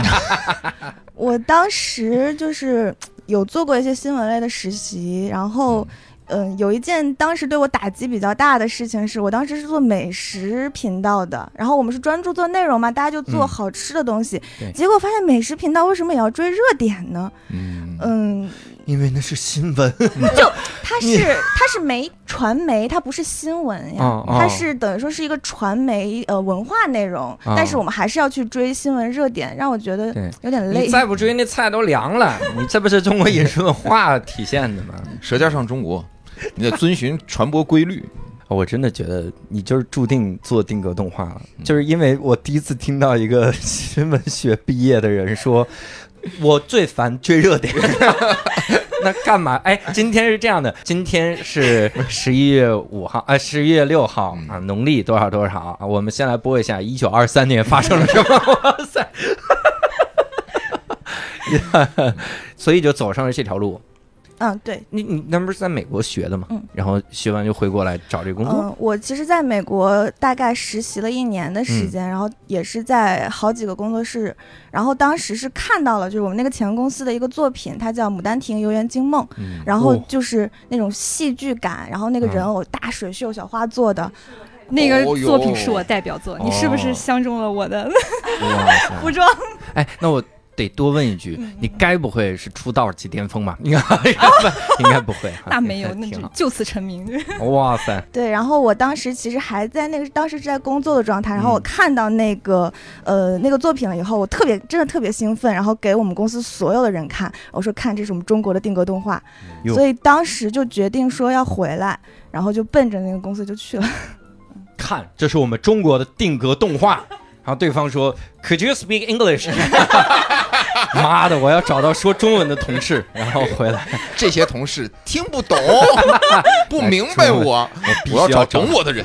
Speaker 6: 我当时就是有做过一些新闻类的实习，然后。嗯，有一件当时对我打击比较大的事情是，我当时是做美食频道的，然后我们是专注做内容嘛，大家就做
Speaker 1: 嗯
Speaker 6: 好吃的东西，
Speaker 1: 对
Speaker 6: 结果发现美食频道为什么也要追热点呢？
Speaker 4: 嗯，
Speaker 6: 嗯，
Speaker 1: 因为那是新闻。
Speaker 6: 就它是它是媒传媒，它不是新闻呀，
Speaker 1: 哦哦
Speaker 6: 它是等于说是一个传媒呃文化内容，
Speaker 1: 哦
Speaker 6: 但是我们还是要去追新闻热点，让我觉得有点累
Speaker 1: 你。再不追，那菜都凉了。你这不是中国饮食文化体现的吗？
Speaker 4: 《舌尖上中国》，你得遵循传播规律。
Speaker 1: 我真的觉得你就是注定做定格动画了，就是因为我第一次听到一个新闻学毕业的人说，我最烦追热点。那干嘛？哎，今天是这样的，今天是十一月五号，呃，十一月六号啊，农历多少多少啊？我们先来播一下一九二三年发生了什么。哇塞！所以就走上了这条路。
Speaker 6: 嗯，对，
Speaker 1: 你你那不是在美国学的吗？
Speaker 6: 嗯。
Speaker 1: 然后学完就回国来找这个工作。
Speaker 6: 嗯，我其实在美国大概实习了一年的
Speaker 1: 嗯。
Speaker 6: 时间，然后也是在好几个工作室，然后当时是看到了就是我们那个前公司的一个作品，它叫《牡丹亭游园惊梦》，
Speaker 1: 嗯
Speaker 6: 然后
Speaker 1: 哦。
Speaker 6: 就是那种戏剧感，然后那个人偶大水袖小花做的，
Speaker 5: 那个作品是我代表作，你是不
Speaker 1: 哦
Speaker 5: 是相中了我的 服装？
Speaker 1: 哎，那我得多问一句，
Speaker 5: 嗯
Speaker 1: 你该不会是出道即巅峰吧？应该 应该不会，
Speaker 5: 那没有，那。就就此成名。
Speaker 1: 哇塞，
Speaker 6: 对，然后我当时其实还在那个当时是在工作的状态，然后我
Speaker 1: 嗯
Speaker 6: 看到那个、呃那个作品了以后，我特别真的特别兴奋，然后给我们公司所有的人看，我说看这是我们中国的定格动画，所以当时就决定说要回来，然后就奔着那个公司就去了。
Speaker 1: 看，这是我们中国的定格动画。然后对方说，Could you speak English？妈的，我要找到说中文的同事，然后回来，
Speaker 4: 这些同事听不懂，不明白我，
Speaker 1: 我必须
Speaker 4: 要找
Speaker 1: 找
Speaker 4: 懂我的人。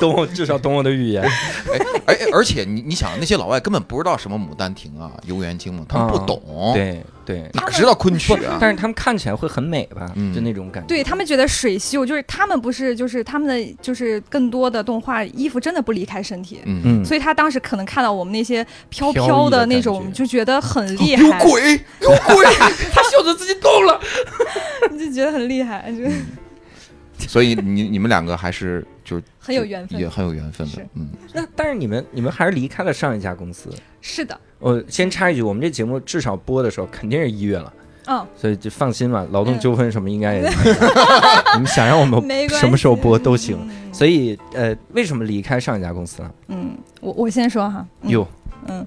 Speaker 1: 懂我，至少懂我的语言。
Speaker 4: 哎哎，而且你你想，那些老外根本不知道什么牡丹亭啊、游园惊梦，他们不
Speaker 1: 啊
Speaker 4: 懂，，
Speaker 1: 对对，
Speaker 4: 哪知道昆曲啊？
Speaker 1: 但是他们看起来会很美吧？
Speaker 4: 嗯
Speaker 1: 就那种感觉。
Speaker 5: 对他们觉得水袖就是他们不是就是他们的就是更多的动画衣服真的不离开身体，
Speaker 4: 嗯，
Speaker 1: 嗯，
Speaker 5: 所以他当时可能看到我们那些飘
Speaker 1: 飘的
Speaker 5: 那种，
Speaker 1: 觉
Speaker 5: 就觉得很厉害有，
Speaker 4: 鬼，有鬼。
Speaker 1: 他袖子自己动了。
Speaker 5: 你 就觉得很厉害，就
Speaker 4: 所以你你们两个还是就是
Speaker 5: 很有缘分
Speaker 4: 也。很有缘分的。嗯，
Speaker 1: 那但是你们你们还是离开了上一家公司。
Speaker 5: 是的，
Speaker 1: 我先插一句，我们这节目至少播的时候肯定是一月了，
Speaker 5: 嗯，
Speaker 1: 所以就放心吧，劳动
Speaker 5: 嗯
Speaker 1: 纠纷什么应该也，你们想让我们什么时候播都行。
Speaker 5: 嗯
Speaker 1: 所以呃，为什么离开上一家公司了？
Speaker 5: 嗯，我我先说哈，嗯
Speaker 1: 哟，
Speaker 5: 嗯，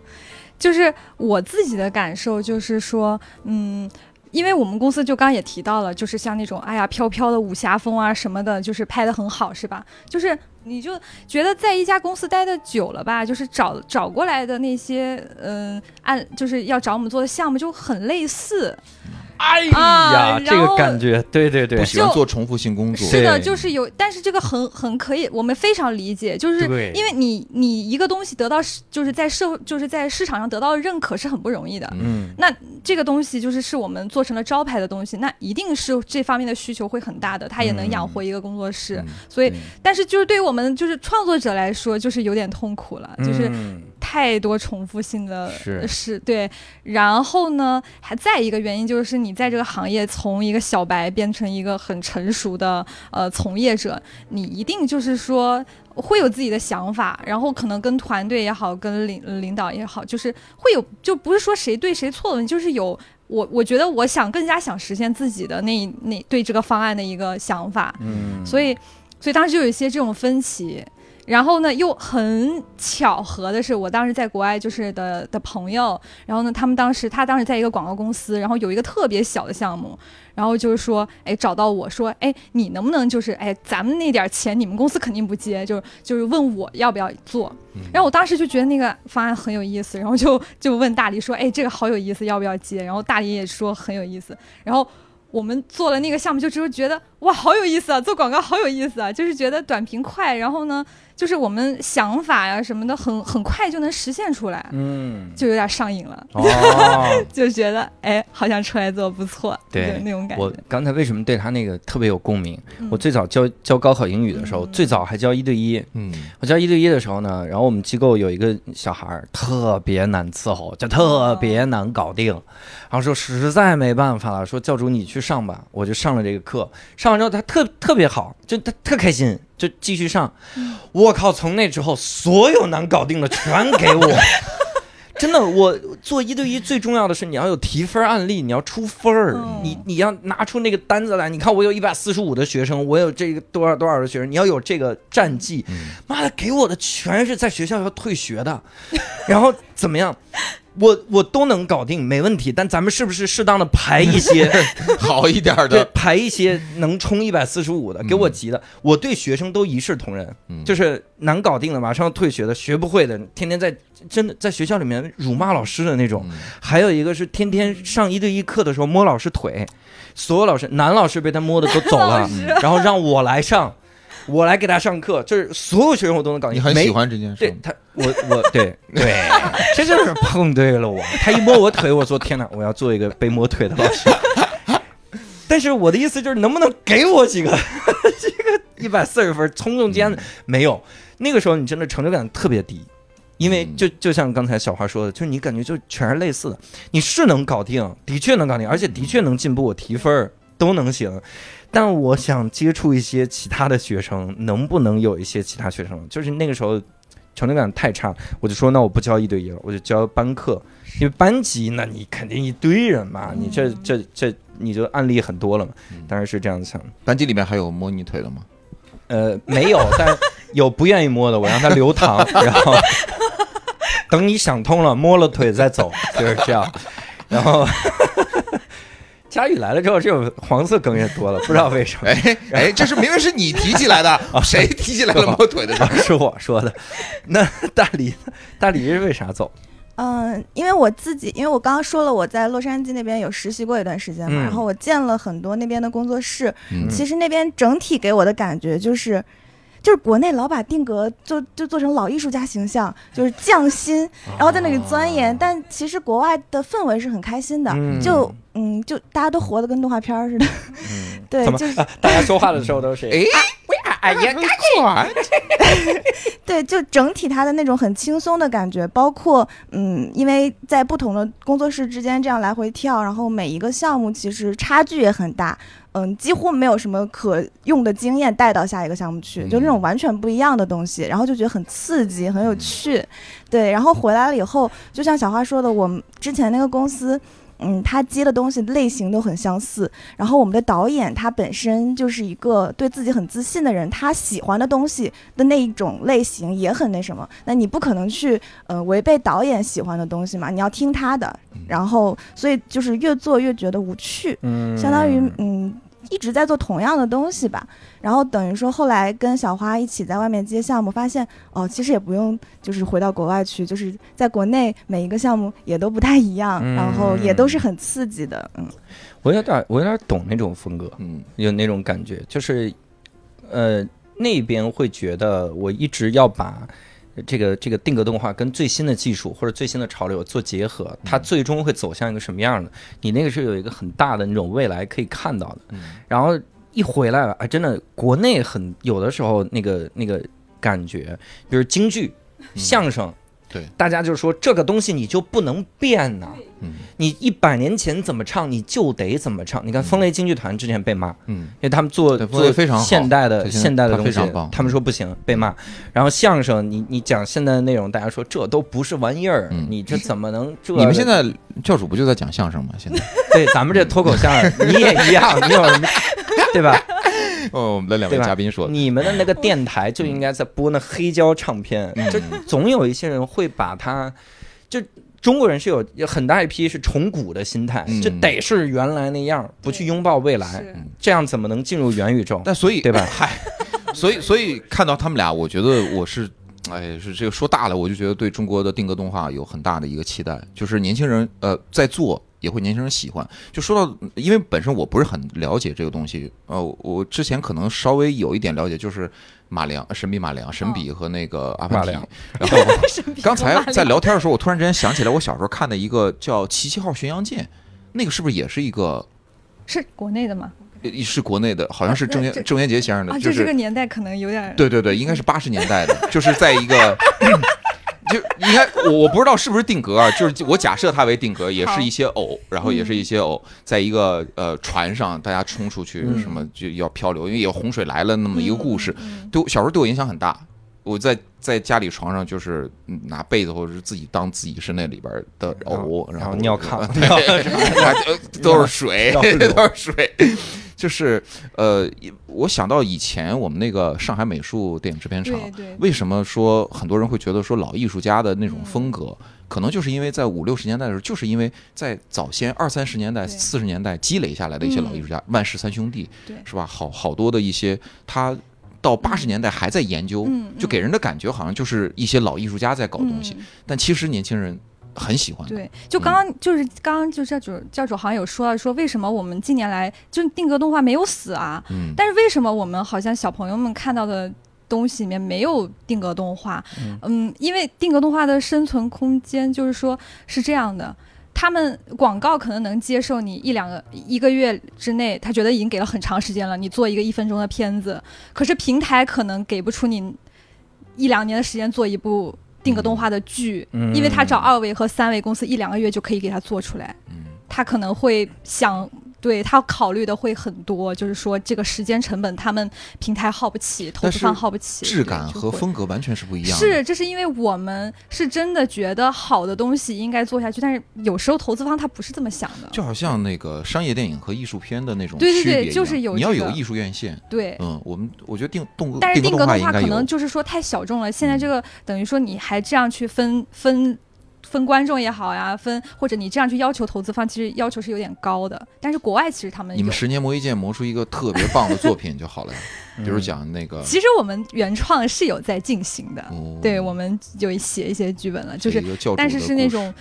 Speaker 5: 就是我自己的感受，就是说，嗯。因为我们公司就刚刚也提到了，就是像那种哎呀飘飘的武侠风啊什么的，就是拍的很好，是吧？就是你就觉得在一家公司待的久了吧，就是找找过来的那些嗯按就是要找我们做的项目就很类似，
Speaker 1: 哎
Speaker 5: 啊
Speaker 1: 呀，这个
Speaker 5: 然后
Speaker 1: 感觉，对对对
Speaker 4: 不，喜欢做重复性工作。
Speaker 5: 是的，就是有，但是这个很很可以，我们非常理解，就是因为你你一个东西得到就是在社会就是在市场上得到认可是很不容易的。
Speaker 1: 嗯，
Speaker 5: 那这个东西就是是我们做成了招牌的东西，那一定是这方面的需求会很大的，它也能养活一个工作室。
Speaker 4: 嗯
Speaker 5: 所以
Speaker 1: 对，
Speaker 5: 但是就是对于我们就是创作者来说，就是有点痛苦了，就是
Speaker 1: 嗯
Speaker 5: 太多重复性的
Speaker 1: 是
Speaker 5: 是对。然后呢，还再一个原因就是你在这个行业从一个小白变成一个很成熟的呃从业者，你一定就是说会有自己的想法，然后可能跟团队也好，跟领领导也好，就是会有就不是说谁对谁错的问题，就是有我我觉得我想更加想实现自己的那那对这个方案的一个想法，
Speaker 1: 嗯，
Speaker 5: 所以所以当时就有一些这种分歧。然后呢，又很巧合的是，我当时在国外就是的的朋友，然后呢，他们当时他当时在一个广告公司，然后有一个特别小的项目，然后就是说，哎，找到我说，哎，你能不能就是，哎，咱们那点钱你们公司肯定不接，就是就是问我要不要做，然后我当时就觉得那个方案很有意思，然后就就问大黎说，哎，这个好有意思，要不要接？然后大黎也说很有意思，然后。我们做了那个项目，就之后觉得哇，好有意思啊！做广告好有意思啊！就是觉得短平快，然后呢，就是我们想法呀什么的，很很快就能实现出来，
Speaker 1: 嗯，
Speaker 5: 就有点上瘾了，
Speaker 1: 哦，
Speaker 5: 就觉得哎，好像出来做不错，
Speaker 1: 对
Speaker 5: 那种感觉。我。
Speaker 1: 刚才为什么对他那个特别有共鸣？
Speaker 5: 嗯。
Speaker 1: 我最早教教高考英语的时候，
Speaker 5: 嗯。
Speaker 1: 最早还教一对一。
Speaker 4: 嗯，
Speaker 1: 我教一对一的时候呢，然后我们机构有一个小孩儿特别难伺候，就特别难搞定，然后说实在没办法了，说教主你去上吧，我就上了这个课，上完之后他特特别好，就他特开心，就继续上。我靠，从那之后所有能搞定的全给我。真的，我做一对一最重要的是你要有提分案例，你要出分儿，
Speaker 5: 嗯
Speaker 1: 你你要拿出那个单子来。你看我有一百四十五的学生，我有这个多少多少的学生，你要有这个战绩。妈的，给我的全是在学校要退学的，然后怎么样？我我都能搞定，没问题。但咱们是不是适当的排一些，
Speaker 4: 好一点
Speaker 1: 对
Speaker 4: 的，，
Speaker 1: 排一些能冲一百四十五的，给我
Speaker 4: 嗯
Speaker 1: 急的。我对学生都一视同仁，
Speaker 4: 嗯
Speaker 1: 就是难搞定的，马上要退学的，学不会的，天天在真的在学校里面辱骂老师的那种。
Speaker 4: 嗯
Speaker 1: 还有一个是天天上一对一课的时候摸老师腿，所有老师男老师被他摸的都走了，然后让我来上，我来给他上课，就是所有学生我都能搞定。没
Speaker 4: 你很喜欢这件事
Speaker 1: 他，我我对对，这就是碰对了我。他一摸我腿，我说天哪，我要做一个被摸腿的老师。但是我的意思就是，能不能给我几个 这个一百四十分冲中间的？没有，那个时候你真的成就感特别低，因为
Speaker 4: 嗯
Speaker 1: 就就像刚才小花说的，就是你感觉就全是类似的，你是能搞定，的确能搞定，而且的确能进步，我提分儿都能行。但我想接触一些其他的学生，能不能有一些其他学生？就是那个时候成就感太差，我就说那我不教一对一了，我就教班课，因为班级那你肯定一堆人嘛，你这这这你就案例很多了嘛，当然是这样想的。
Speaker 4: 班级里面还有摸你腿的吗？
Speaker 1: 呃，没有，但有不愿意摸的，我让他留堂，然后等你想通了，摸了腿再走，就是这样。然后 佳宇来了之后，这种黄色梗也多了，不知道为什么。
Speaker 4: 哎哎，这是明明是你提起来的，谁提起来了摸腿的事
Speaker 1: 啊？是我说的。那大理，大理是为啥走？
Speaker 6: 嗯，因为我自己，因为我刚刚说了，我在洛杉矶那边有实习过一段时间嘛，
Speaker 1: 嗯
Speaker 6: 然后我见了很多那边的工作室，
Speaker 4: 嗯
Speaker 6: 其实那边整体给我的感觉就是。就是国内老把定格就就做成老艺术家形象，就是匠心，然后在那里钻研。但其实国外的氛围是很开心的，
Speaker 1: 嗯
Speaker 6: 就嗯，就大家都活得跟动画片似的。
Speaker 1: 嗯，
Speaker 6: 对、就是
Speaker 1: 啊大家说话的时候都是
Speaker 4: 哎
Speaker 1: 哎呀，
Speaker 4: 哇，
Speaker 6: 对，就整体他的那种很轻松的感觉，包括嗯，因为在不同的工作室之间这样来回跳，然后每一个项目其实差距也很大，嗯，几乎没有什么可用的经验带到下一个项目去，就那种完全不一样的东西，然后就觉得很刺激，很有趣，对，然后回来了以后，就像小花说的，我们之前那个公司。嗯，他接的东西类型都很相似，然后我们的导演他本身就是一个对自己很自信的人，他喜欢的东西的那一种类型也很那什么，那你不可能去呃违背导演喜欢的东西嘛，你要听他的，然后所以就是越做越觉得无趣，
Speaker 1: 嗯。
Speaker 6: 相当于嗯一直在做同样的东西吧，然后等于说后来跟小花一起在外面接项目，发现哦其实也不用就是回到国外去，就是在国内每一个项目也都不太一样，
Speaker 1: 嗯
Speaker 6: 然后也都是很刺激的，嗯
Speaker 1: 我有点我有点懂那种风格，
Speaker 4: 嗯
Speaker 1: 有那种感觉，就是呃那边会觉得我一直要把。这个这个定格动画跟最新的技术或者最新的潮流做结合，它最终会走向一个什么样的？你那个是有一个很大的那种未来可以看到的。
Speaker 4: 嗯
Speaker 1: 然后一回来了，哎，真的国内很有的时候那个那个感觉，比如京剧、相声，
Speaker 4: 对，
Speaker 1: 大家就说这个东西你就不能变呐、
Speaker 4: 嗯
Speaker 1: 你一百年前怎么唱，你就得怎么唱。你看风雷京剧团之前被骂，
Speaker 4: 嗯
Speaker 1: 因为他们做做
Speaker 4: 非常
Speaker 1: 现代的
Speaker 4: 现
Speaker 1: 代的东西
Speaker 4: 他非常棒，
Speaker 1: 他们说不行，被骂。然后相声，你你讲现在的内容，大家说这都不是玩意儿，
Speaker 4: 嗯
Speaker 1: 你这怎么能这？
Speaker 4: 你们现在教主不就在讲相声吗？现在
Speaker 1: 对咱们这脱口相声，你也一样，你有什么对吧？
Speaker 4: 哦，我们的两位嘉宾说，
Speaker 1: 你们的那个电台就应该在播那黑胶唱片，
Speaker 4: 嗯
Speaker 1: 就总有一些人会把它，就中国人是有有很大一批是崇古的心态，
Speaker 4: 嗯
Speaker 1: 就得是原来那样，不去拥抱未来，
Speaker 5: 是
Speaker 1: 这样怎么能进入元宇宙？
Speaker 4: 但所以
Speaker 1: 对吧
Speaker 4: 嗨，所以所以看到他们俩，我觉得我是。哎，是这个说大了，我就觉得对中国的定格动画有很大的一个期待，就是年轻人呃在做，也会年轻人喜欢。就说到，因为本身我不是很了解这个东西，呃，我之前可能稍微有一点了解，就是马良、神笔马良、神笔和那个阿凡提。然后刚才在聊天的时候，我突然之间想起来，我小时候看的一个叫《齐齐号巡洋舰》，那个是不是也是一个
Speaker 5: 是国内的吗？
Speaker 4: 呃是国内的，好像是郑渊郑渊洁先生的，
Speaker 5: 啊，这
Speaker 4: 就是
Speaker 5: 这个年代可能有点
Speaker 4: 对对对，应该是八十年代的，就是在一个，就你看我我不知道是不是定格啊，就是我假设它为定格，也是一些偶，然后也是一些偶，在一个呃船上，大家冲出去，
Speaker 1: 嗯
Speaker 4: 什么就要漂流，因为有洪水来了那么一个故事，
Speaker 5: 嗯
Speaker 4: 对我小时候对我影响很大。我在在家里床上就是嗯拿被子或者是自己当自己是那里边的偶，
Speaker 1: 然后
Speaker 4: 后
Speaker 1: 尿炕
Speaker 4: 对，呃 都是水，都是水。就是呃，我想到以前我们那个上海美术电影制片厂，为什么说很多人会觉得说老艺术家的那种风格，可能就是因为在五六十年代的时候，就是因为在早先二三十年代、四十年代积累下来的一些老艺术家，万氏三兄弟，
Speaker 5: 对。
Speaker 4: 是吧？好好多的一些他。到八十年代还在研究，
Speaker 5: 嗯
Speaker 4: 就给人的感觉好像就是一些老艺术家在搞东西，
Speaker 5: 嗯。
Speaker 4: 但其实年轻人很喜欢。
Speaker 5: 对，就刚刚就是刚刚就教主教主好像有说到说为什么我们近年来就定格动画没有死啊？
Speaker 4: 嗯，
Speaker 5: 但是为什么我们好像小朋友们看到的东西里面没有定格动画？嗯因为定格动画的生存空间就是说是这样的。他们广告可能能接受你一两个一个月之内，他觉得已经给了很长时间了，你做一个一分钟的片子，可是平台可能给不出你一两年的时间做一部定格动画的剧，
Speaker 1: 嗯
Speaker 5: 因为他找二维和三维公司一两个月就可以给他做出来，
Speaker 4: 嗯
Speaker 5: 他可能会想。对他考虑的会很多，就是说这个时间成本，他们平台耗不起，投资方耗不起，
Speaker 4: 质感和风格完全是不一样的。
Speaker 5: 是，这是因为我们是真的觉得好的东西应该做下去，但是有时候投资方他不是这么想的。
Speaker 4: 就好像那个商业电影和艺术片的那种
Speaker 5: 对对对
Speaker 4: 区别
Speaker 5: 就是有
Speaker 4: 你要有艺术院线。
Speaker 5: 对，
Speaker 4: 嗯，我们我觉得定动
Speaker 5: 但是定格动画
Speaker 4: 格动画应该有。
Speaker 5: 可能就是说太小众了。现在
Speaker 4: 嗯
Speaker 5: 这个等于说你还这样去分分分观众也好呀，分或者你这样去要求投资方，其实要求是有点高的。但是国外其实他们
Speaker 4: 你们十年磨一剑磨出一个特别棒的作品就好了，比如
Speaker 1: 嗯。
Speaker 4: 讲那个，
Speaker 5: 其实我们原创是有在进行的，
Speaker 4: 哦。
Speaker 5: 对我们有写一些剧本了，就是但是是那种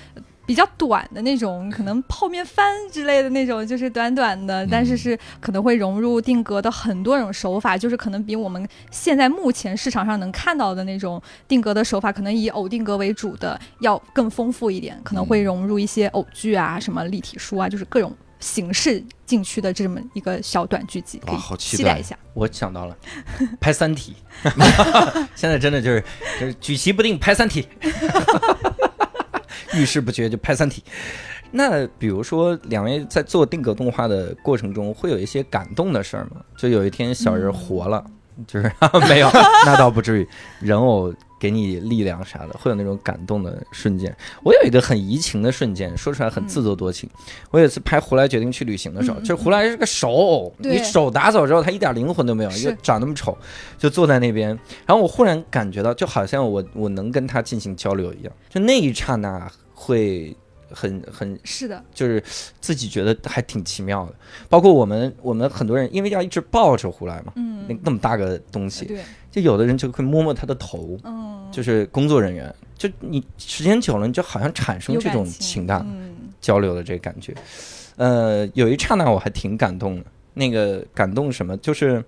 Speaker 5: 比较短的那种，可能泡面番之类的那种，就是短短的，但是
Speaker 4: 嗯。
Speaker 5: 是可能会融入定格的很多种手法，就是可能比我们现在目前市场上能看到的那种定格的手法，可能以偶定格为主的要更丰富一点，可能会融入一些偶剧啊、什么立体书啊，就是各种。形式进去的这么一个小短剧集，可以
Speaker 4: 期待
Speaker 5: 一下。
Speaker 1: 我想到了，拍《三体》，现在真的就是就是举棋不定拍《三体》，遇事不决就拍《三体》。那比如说，两位在做定格动画的过程中，会有一些感动的事儿吗？就有一天小人活了，就是 没有，那倒不至于，人偶给你力量啥的，会有那种感动的瞬间。我有一个很移情的瞬间，说出来很自作多情。我有一次拍《胡来决定去旅行》的时候，就是胡来是个手偶，你手打走之后，他一点灵魂都没有，又长那么丑，就坐在那边。然后我忽然感觉到，就好像我我能跟他进行交流一样，就那一刹那会很很
Speaker 5: 是的，
Speaker 1: 就是自己觉得还挺奇妙的。包括我们我们很多人，因为要一直抱着胡来嘛，
Speaker 5: 嗯
Speaker 1: 那，那么大个东西，
Speaker 5: 对，
Speaker 1: 就有的人就会摸摸他的头，
Speaker 5: 嗯，
Speaker 1: 就是工作人员，就你时间久了，你就好像产生这种
Speaker 5: 情
Speaker 1: 情感
Speaker 5: 嗯，
Speaker 1: 交流的这个感觉。呃，有一刹那我还挺感动的，那个感动什么，就是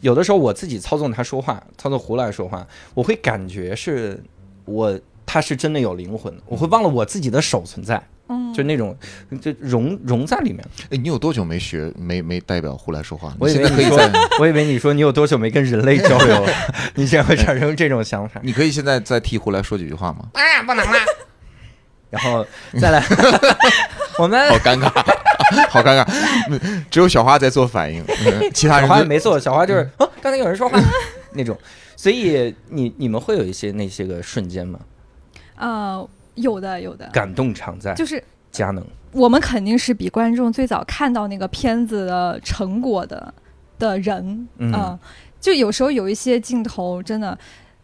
Speaker 1: 有的时候我自己操纵他说话，操纵胡来说话，我会感觉是我他是真的有灵魂的，我会忘了我自己的手存在。
Speaker 5: 嗯，
Speaker 1: 就那种就融融在里面。
Speaker 4: 哎，你有多久没学没没代表胡来说话？
Speaker 1: 我以为
Speaker 4: 可以在，
Speaker 1: 我以为你说你有多久没跟人类交流了，你竟然会产生这种想法。
Speaker 4: 你可以现在再替胡来说几句话吗？
Speaker 1: 然后再来，我们
Speaker 4: 好尴尬，好尴尬，嗯只有小花在做反应，嗯其他
Speaker 1: 小
Speaker 4: 人
Speaker 1: 没做，小花就是哦，刚才有人说话那种，所以你你们会有一些那些个瞬间吗？
Speaker 5: 呃，有的有的，
Speaker 1: 感动常在，
Speaker 5: 就是
Speaker 1: 佳能，
Speaker 5: 我们肯定是比观众最早看到那个片子的成果的的人，
Speaker 1: 嗯。
Speaker 5: 呃就有时候有一些镜头真的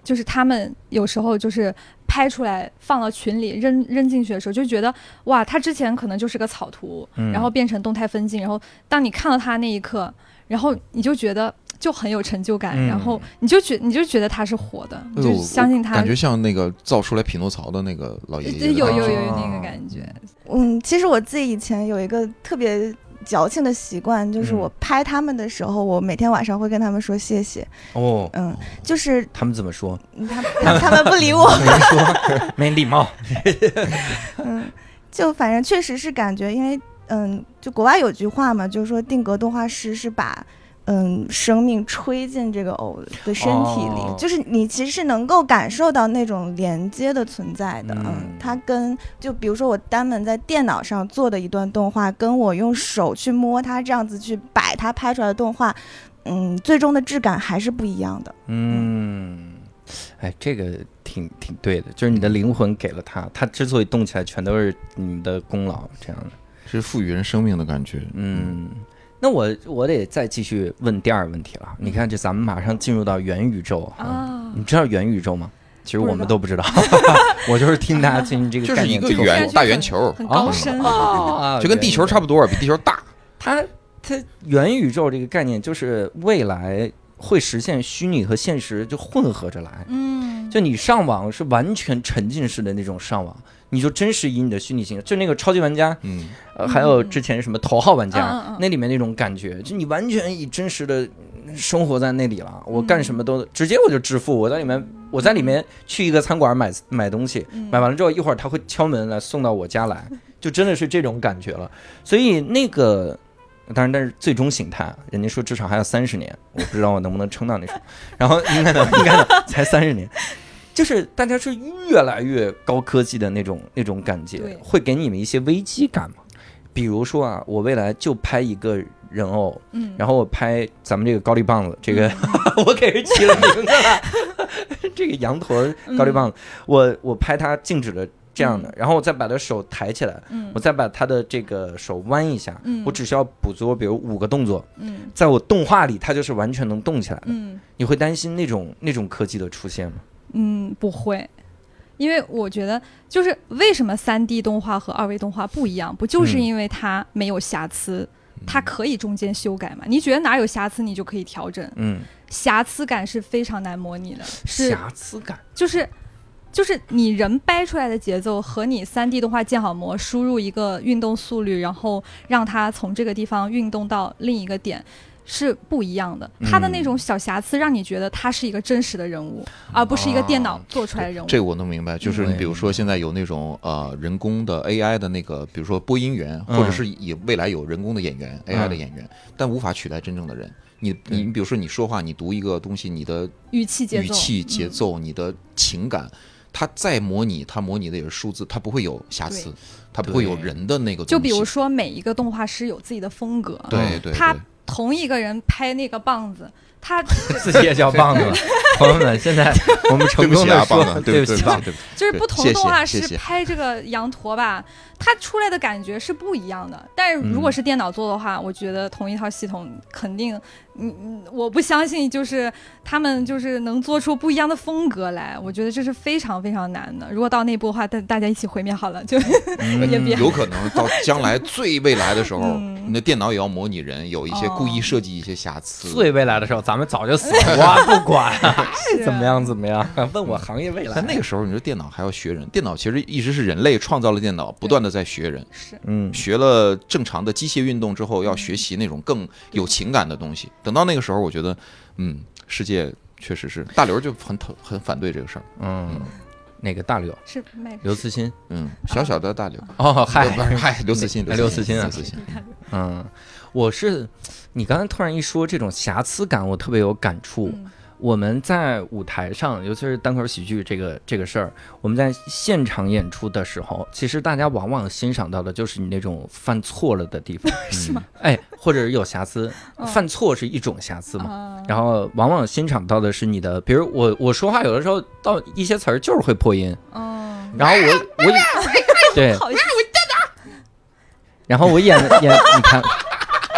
Speaker 5: 就是他们有时候就是拍出来放到群里扔扔进去的时候，就觉得哇，他之前可能就是个草图，
Speaker 1: 嗯。
Speaker 5: 然后变成动态分镜，然后当你看到他那一刻，然后你就觉得就很有成就感，
Speaker 1: 嗯
Speaker 5: 然后你就觉你就觉得他是活的，你就相信他
Speaker 4: 感觉像那个造出来匹诺曹的那个老爷爷
Speaker 5: 有，有有有那个感觉，
Speaker 6: 嗯，其实我自己以前有一个特别矫情的习惯，就是
Speaker 1: 嗯
Speaker 6: 我拍他们的时候，我每天晚上会跟他们说谢谢。
Speaker 1: 哦，
Speaker 6: 嗯，就是
Speaker 1: 他们怎么说？
Speaker 6: 他他他们不理我。
Speaker 1: 没说，没礼貌。
Speaker 6: 嗯，就反正确实是感觉，因为嗯，就国外有句话嘛，就是说定格动画师是把嗯生命吹进这个偶的身体里，
Speaker 1: 哦
Speaker 6: 就是你其实是能够感受到那种连接的存在的。
Speaker 1: 嗯
Speaker 6: 嗯，它跟就比如说我单门在电脑上做的一段动画，跟我用手去摸它这样子去摆它拍出来的动画。嗯，最终的质感还是不一样的。
Speaker 1: 嗯，哎，这个挺挺对的，就是你的灵魂给了它，它之所以动起来，全都是你们的功劳，这样的。
Speaker 4: 是赋予人生命的感觉。
Speaker 1: 嗯，那我我得再继续问第二个问题了。你看，这咱们马上进入到元宇宙哈，
Speaker 5: 啊
Speaker 1: 你知道元宇宙吗？其实我们
Speaker 5: 不知道
Speaker 1: 都不知道，我就是听大家进行这个
Speaker 4: 就是一个圆大圆球，
Speaker 5: 很高深。
Speaker 1: 啊，
Speaker 4: 就跟地球差不多，比地球大。
Speaker 1: 它它元宇宙这个概念就是未来会实现虚拟和现实就混合着来，
Speaker 5: 嗯，
Speaker 1: 就你上网是完全沉浸式的那种上网，你就真实以你的虚拟形象，就那个超级玩家，
Speaker 4: 嗯，
Speaker 1: 呃，还有之前什么头号玩家，那里面那种感觉，就你完全以真实的生活在那里了，我干什么都、直接我就致富，我在里面我在里面去一个餐馆买买东西，
Speaker 5: 嗯
Speaker 1: 买完了之后一会儿他会敲门来送到我家来，就真的是这种感觉了。所以那个，当然，但是最终形态，人家说至少还有三十年，我不知道我能不能撑到那时候。然后应该能，应该能，才三十年。就是大家是越来越高科技的那种那种感觉，会给你们一些危机感吗？比如说啊，我未来就拍一个人偶，
Speaker 5: 嗯，
Speaker 1: 然后我拍咱们这个高丽棒子，这个、我给人起了名字了，这个羊驼高丽棒子，我我拍它静止的这样的，然后我再把它手抬起来，
Speaker 5: 嗯。
Speaker 1: 我再把它的这个手弯一下，
Speaker 5: 嗯。
Speaker 1: 我只需要捕捉比如五个动作，
Speaker 5: 嗯。
Speaker 1: 在我动画里它就是完全能动起来的。
Speaker 5: 嗯。
Speaker 1: 你会担心那种那种科技的出现吗？
Speaker 5: 嗯，不会，因为我觉得就是为什么三 D 动画和二维动画不一样，不就是
Speaker 1: 嗯
Speaker 5: 因为它没有瑕疵，它可以中间修改嘛？你觉得哪有瑕疵，你就可以调整。
Speaker 1: 嗯，
Speaker 5: 瑕疵感是非常难模拟的，是
Speaker 1: 瑕疵感，
Speaker 5: 就是就是你人掰出来的节奏和你三 D 动画建好模输入一个运动速率，然后让它从这个地方运动到另一个点。是不一样的，他的那种小瑕疵让你觉得他是一个真实的人物，而不是一个电脑做出来的人物。
Speaker 4: 这个我能明白，就是
Speaker 1: 嗯。
Speaker 4: 你比如说现在有那种呃人工的 AI 的那个，比如说播音员，
Speaker 1: 嗯。
Speaker 4: 或者是以未来有人工的演员、
Speaker 1: 嗯
Speaker 4: AI 的演员，但无法取代真正的人。你你比如说你说话，你读一个东西，你的
Speaker 5: 语气节奏，
Speaker 4: 语气、节
Speaker 5: 嗯
Speaker 4: 奏、你的情感，它再模拟，它模拟的也是数字，它不会有瑕疵
Speaker 5: 对，
Speaker 4: 它不会有人的那个东西。
Speaker 5: 就比如说每一个动画师有自己的风格，
Speaker 4: 对对
Speaker 5: 他
Speaker 4: 对，
Speaker 5: 同一个人拍那个棒子，他
Speaker 1: 自己也叫棒子。朋友们，现在我们成功的说
Speaker 4: 棒子，，
Speaker 1: 对起棒
Speaker 4: 不起啊，对不起。
Speaker 5: 就是不同动画师拍这个羊驼吧，它出来的感觉是不一样的。但是如果是电脑做的话，我觉得同一套系统肯定，嗯嗯，我不相信就是他们就是能做出不一样的风格来。我觉得这是非常非常难的。如果到那步的话，大大家一起毁灭好了，就 也别
Speaker 4: 有可能到将来最未来的时候，
Speaker 5: 嗯
Speaker 4: 你的电脑也要模拟人，有一些故意设计一些瑕疵。
Speaker 1: 最未来的时候，咱们早就死了，我不管
Speaker 5: 是
Speaker 1: 怎么样怎么样，问我行业未来。
Speaker 4: 但那个时候，你说电脑还要学人，电脑其实一直是人类创造了电脑，不断的在学人，
Speaker 5: 是。
Speaker 1: 嗯，
Speaker 4: 学了正常的机械运动之后，要学习那种更有情感的东西。等到那个时候，我觉得，嗯，世界确实是大刘就很讨很反对这个事儿。
Speaker 1: 嗯，哪个大刘？
Speaker 5: 是
Speaker 1: 刘慈欣。
Speaker 4: 嗯，小小的大刘，
Speaker 1: 哦，嗨，
Speaker 4: 嗨，刘慈欣，
Speaker 1: 哎刘慈欣啊。
Speaker 4: 刘慈欣，
Speaker 1: 嗯，我是，你刚才突然一说这种瑕疵感，我特别有感触。
Speaker 5: 嗯
Speaker 1: 我们在舞台上，尤其是单口喜剧这个这个事儿，我们在现场演出的时候，其实大家往往欣赏到的就是你那种犯错了的地方，
Speaker 5: 是吗？
Speaker 1: 哎，或者是有瑕疵，
Speaker 5: 嗯
Speaker 1: 犯错是一种瑕疵嘛。
Speaker 5: 啊。
Speaker 1: 然后往往欣赏到的是你的，比如我我说话有的时候到一些词儿就是会破音，
Speaker 5: 哦，
Speaker 1: 然后我我 对，
Speaker 5: 好意思。
Speaker 1: 然后我演演，你看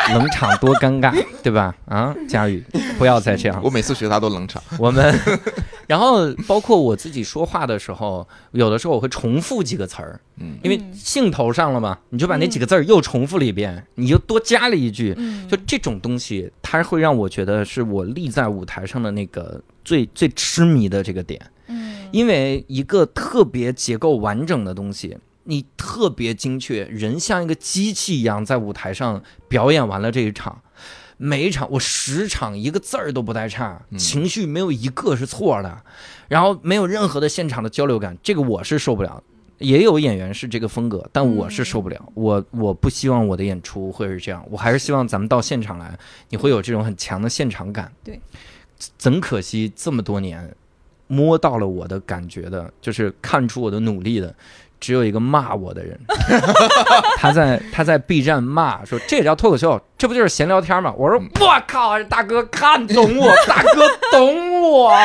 Speaker 1: 冷场多尴尬，对吧？啊，佳宇，不要再这样。
Speaker 4: 我每次学他都冷场，
Speaker 1: 我们，然后包括我自己说话的时候，有的时候我会重复几个词儿，
Speaker 4: 嗯，
Speaker 1: 因为
Speaker 5: 嗯
Speaker 1: 兴头上了嘛，你就把那几个字儿又重复了一遍，你就多加了一句，
Speaker 5: 嗯。
Speaker 1: 就这种东西，它会让我觉得是我立在舞台上的那个最最痴迷的这个点。
Speaker 5: 嗯。
Speaker 1: 因为一个特别结构完整的东西，你特别精确，人像一个机器一样在舞台上表演完了这一场，每一场我十场一个字儿都不带差，
Speaker 4: 嗯
Speaker 1: 情绪没有一个是错的，然后没有任何的现场的交流感，这个我是受不了。也有演员是这个风格，但我是受不了。我我不希望我的演出会是这样，我还是希望咱们到现场来，你会有这种很强的现场感。
Speaker 5: 对，
Speaker 1: 怎可惜这么多年，摸到了我的感觉的，就是看出我的努力的，只有一个骂我的人。他在他在 B 站骂说这也叫脱口秀，这不就是闲聊天吗？我说我靠，大哥看懂我，大哥懂我。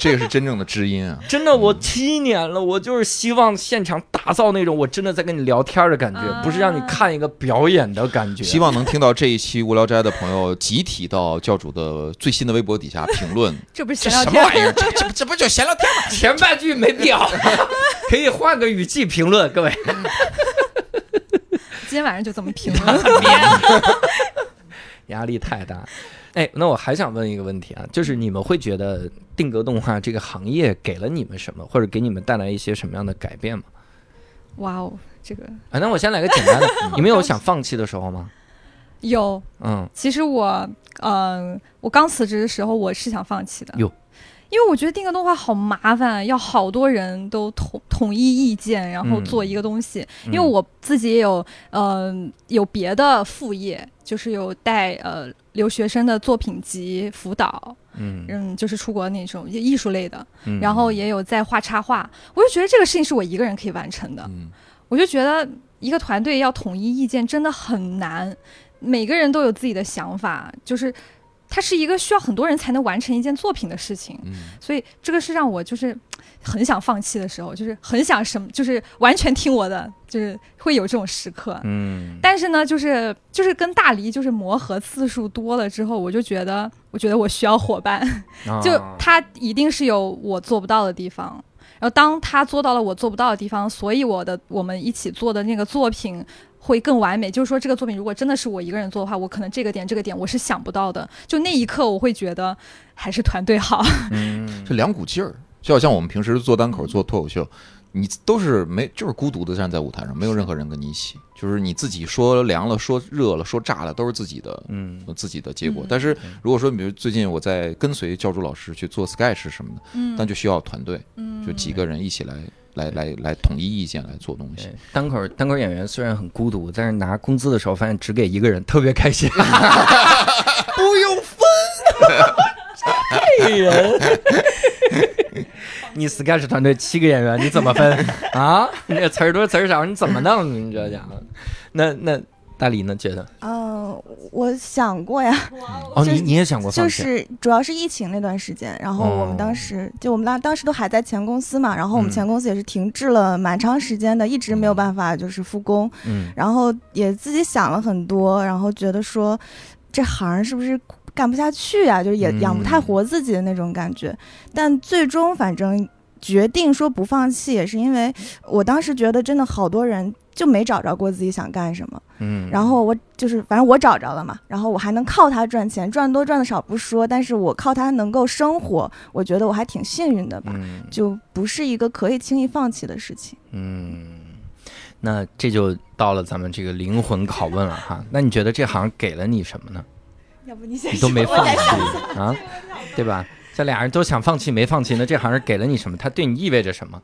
Speaker 4: 这个是真正的知音啊。
Speaker 1: 真的，我七年了，我就是希望现场打造那种我真的在跟你聊天的感觉，
Speaker 5: 啊
Speaker 1: 不是让你看一个表演的感觉。
Speaker 4: 希望能听到这一期无聊斋的朋友集体到教主的最新的微博底下评论，
Speaker 5: 这不是
Speaker 4: 这
Speaker 5: 闲聊天
Speaker 4: 什么玩意儿？这这这不就闲聊天吗？
Speaker 1: 前半句没必要，可以换个语气评论，各位。
Speaker 5: 今天晚上就这么评论。
Speaker 1: 压力太大。哎，那我还想问一个问题啊，就是你们会觉得定格动画这个行业给了你们什么，或者给你们带来一些什么样的改变吗？
Speaker 5: 哇哦，这个
Speaker 1: 啊，那我先来个简单的，你们有想放弃的时候吗？
Speaker 5: 有。
Speaker 1: 嗯，
Speaker 5: 其实我，呃，我刚辞职的时候，我是想放弃的。
Speaker 1: 哟
Speaker 5: 因为我觉得定个动画好麻烦，要好多人都统统一意见，然后
Speaker 1: 嗯
Speaker 5: 做一个东西。
Speaker 1: 嗯。
Speaker 5: 因为我自己也有，呃，有别的副业，就是有带呃留学生的作品集辅导，
Speaker 1: 嗯。
Speaker 5: 嗯，就是出国那种艺术类的，
Speaker 1: 嗯。
Speaker 5: 然后也有在画插画。我就觉得这个事情是我一个人可以完成的，
Speaker 4: 嗯，
Speaker 5: 我就觉得一个团队要统一意见真的很难，每个人都有自己的想法，就是它是一个需要很多人才能完成一件作品的事情，
Speaker 4: 嗯。
Speaker 5: 所以这个是让我就是很想放弃的时候，就是很想什么，就是完全听我的，就是会有这种时刻。
Speaker 1: 嗯，
Speaker 5: 但是呢，就是就是跟大黎就是磨合次数多了之后，我就觉得，我觉得我需要伙伴，就
Speaker 1: 啊
Speaker 5: 他一定是有我做不到的地方，然后当他做到了我做不到的地方，所以我的我们一起做的那个作品会更完美。就是说，这个作品如果真的是我一个人做的话，我可能这个点这个点我是想不到的。就那一刻，我会觉得还是团队好。
Speaker 1: 嗯
Speaker 4: 这两股劲儿，就好像我们平时做单口、做脱口秀，你都是没就是孤独的站在舞台上，没有任何人跟你一起，就是你自己说凉了、说热了、说炸了，都是自己的。
Speaker 1: 嗯
Speaker 4: 自己的结果
Speaker 5: 嗯，
Speaker 4: 但是如果说，比如最近我在跟随教主老师去做 sketch 什么的，
Speaker 5: 嗯
Speaker 4: 但就需要团队，
Speaker 5: 嗯
Speaker 4: 就几个人一起来来来来统一意见来做东西。
Speaker 1: 单口单口演员虽然很孤独，但是拿工资的时候发现只给一个人，特别开心。
Speaker 4: 不用分，
Speaker 1: 这人。你 sketch 团队七个演员，你怎么分啊？你这词儿多词儿少，你怎么弄？你这家伙，那那大理呢？觉得
Speaker 6: 嗯，我想过呀，
Speaker 1: 哦，
Speaker 6: 就
Speaker 1: 你你也想过
Speaker 6: 就？是主要是疫情那段时间，然后我们
Speaker 1: 哦
Speaker 6: 当时、就我们当当时都还在前公司嘛，然后我们
Speaker 1: 嗯
Speaker 6: 前公司也是停滞了蛮长时间的，一直没有办法就是复工，
Speaker 1: 嗯
Speaker 6: 然后也自己想了很多，然后觉得说这行是不是干不下去啊？就是也
Speaker 1: 嗯
Speaker 6: 养不太活自己的那种感觉。但最终反正决定说不放弃，也是因为我当时觉得真的好多人就没找着过自己想干什么。
Speaker 1: 嗯，
Speaker 6: 然后我就是反正我找着了嘛，然后我还能靠它赚钱，赚多赚的少不说，但是我靠它能够生活，我觉得我还挺幸运的吧。
Speaker 1: 嗯
Speaker 6: 就不是一个可以轻易放弃的事情。
Speaker 1: 嗯，那这就到了咱们这个灵魂拷问了哈。那你觉得这行给了你什么呢？
Speaker 6: 要不你先
Speaker 1: 你都没放弃 啊，对吧？这俩人都想放弃没放弃，那这行是给了你什么？它对你意味着什么？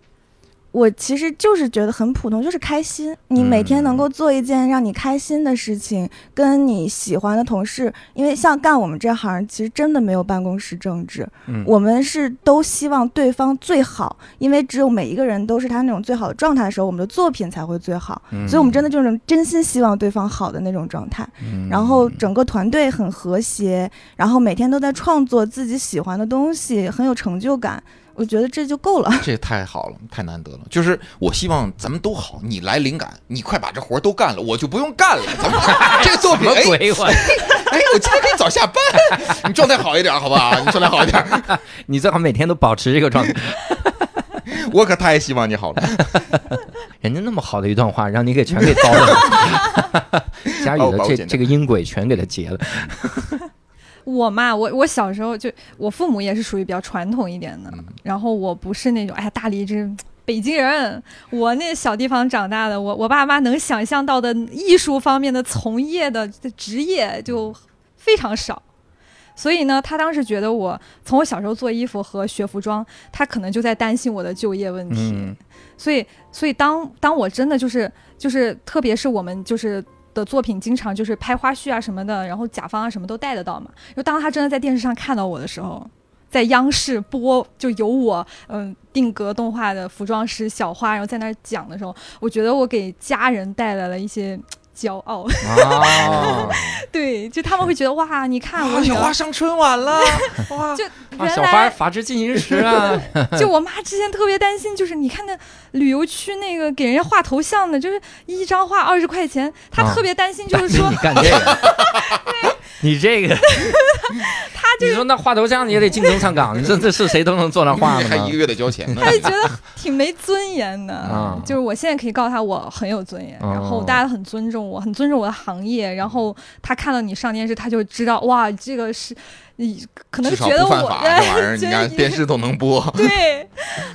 Speaker 6: 我其实就是觉得很普通，就是开心。你每天能够做一件让你开心的事情，跟你喜欢的同事，因为像干我们这行，其实真的没有办公室政治，
Speaker 1: 嗯
Speaker 6: 我们是都希望对方最好，因为只有每一个人都是他那种最好的状态的时候，我们的作品才会最好。
Speaker 1: 嗯
Speaker 6: 所以，我们真的就是真心希望对方好的那种状态。
Speaker 1: 嗯
Speaker 6: 然后整个团队很和谐，然后每天都在创作自己喜欢的东西，很有成就感。我觉得这就够了。
Speaker 4: 这太好了，太难得了。就是我希望咱们都好，你来灵感，你快把这活儿都干了，我就不用干了。咱们 这个作品，哎
Speaker 1: 我？
Speaker 4: 哎，我今天可以早下班，你状态好一点，好不好？你状态好一点，
Speaker 1: 你最好每天都保持这个状态。
Speaker 4: 我可太希望你好了。
Speaker 1: 人家那么好的一段话，让你给全给糟了。佳宇的这这个音轨全给他截了。
Speaker 5: 我嘛，我我小时候就我父母也是属于比较传统一点的，
Speaker 4: 嗯
Speaker 5: 然后我不是那种哎呀大理这北京人，我那小地方长大的，我我爸妈能想象到的艺术方面的从业的职业就非常少。所以呢，他当时觉得我从我小时候做衣服和学服装，他可能就在担心我的就业问题。
Speaker 1: 嗯
Speaker 5: 所以，所以当当我真的就是就是，特别是我们就是的作品，经常就是拍花絮啊什么的，然后甲方啊什么都带得到嘛。就当他真的在电视上看到我的时候，在央视播就有我嗯定格动画的服装师小花，然后在那儿讲的时候，我觉得我给家人带来了一些骄傲。
Speaker 1: 啊
Speaker 5: 对，就他们会觉得哇，你看我
Speaker 4: 哇，
Speaker 5: 女儿
Speaker 4: 花上春晚了，哇！
Speaker 5: 就
Speaker 1: 啊！
Speaker 5: 原
Speaker 1: 小花
Speaker 5: 来
Speaker 1: 法制进行时啊，
Speaker 5: 就我妈之前特别担心，就是你看那旅游区那个给人家画头像的，就是一张画二十块钱，她
Speaker 1: 啊
Speaker 5: 特别担心，就是说
Speaker 1: 你干这个，你这个，他你说那画头像你也得进东上岗，你说这是谁都能坐那画的吗
Speaker 4: 还一个？月得交钱呢。
Speaker 5: 她就觉得挺没尊严的。
Speaker 1: 啊
Speaker 5: 就是我现在可以告诉他我很有尊严，
Speaker 1: 哦
Speaker 5: 然后大家很尊重我，很尊重我的行业，然后他看到你上电视，他就知道哇，这个是你可能觉得我
Speaker 4: 这玩意儿
Speaker 5: 觉
Speaker 4: 你看电视都能播。
Speaker 5: 对，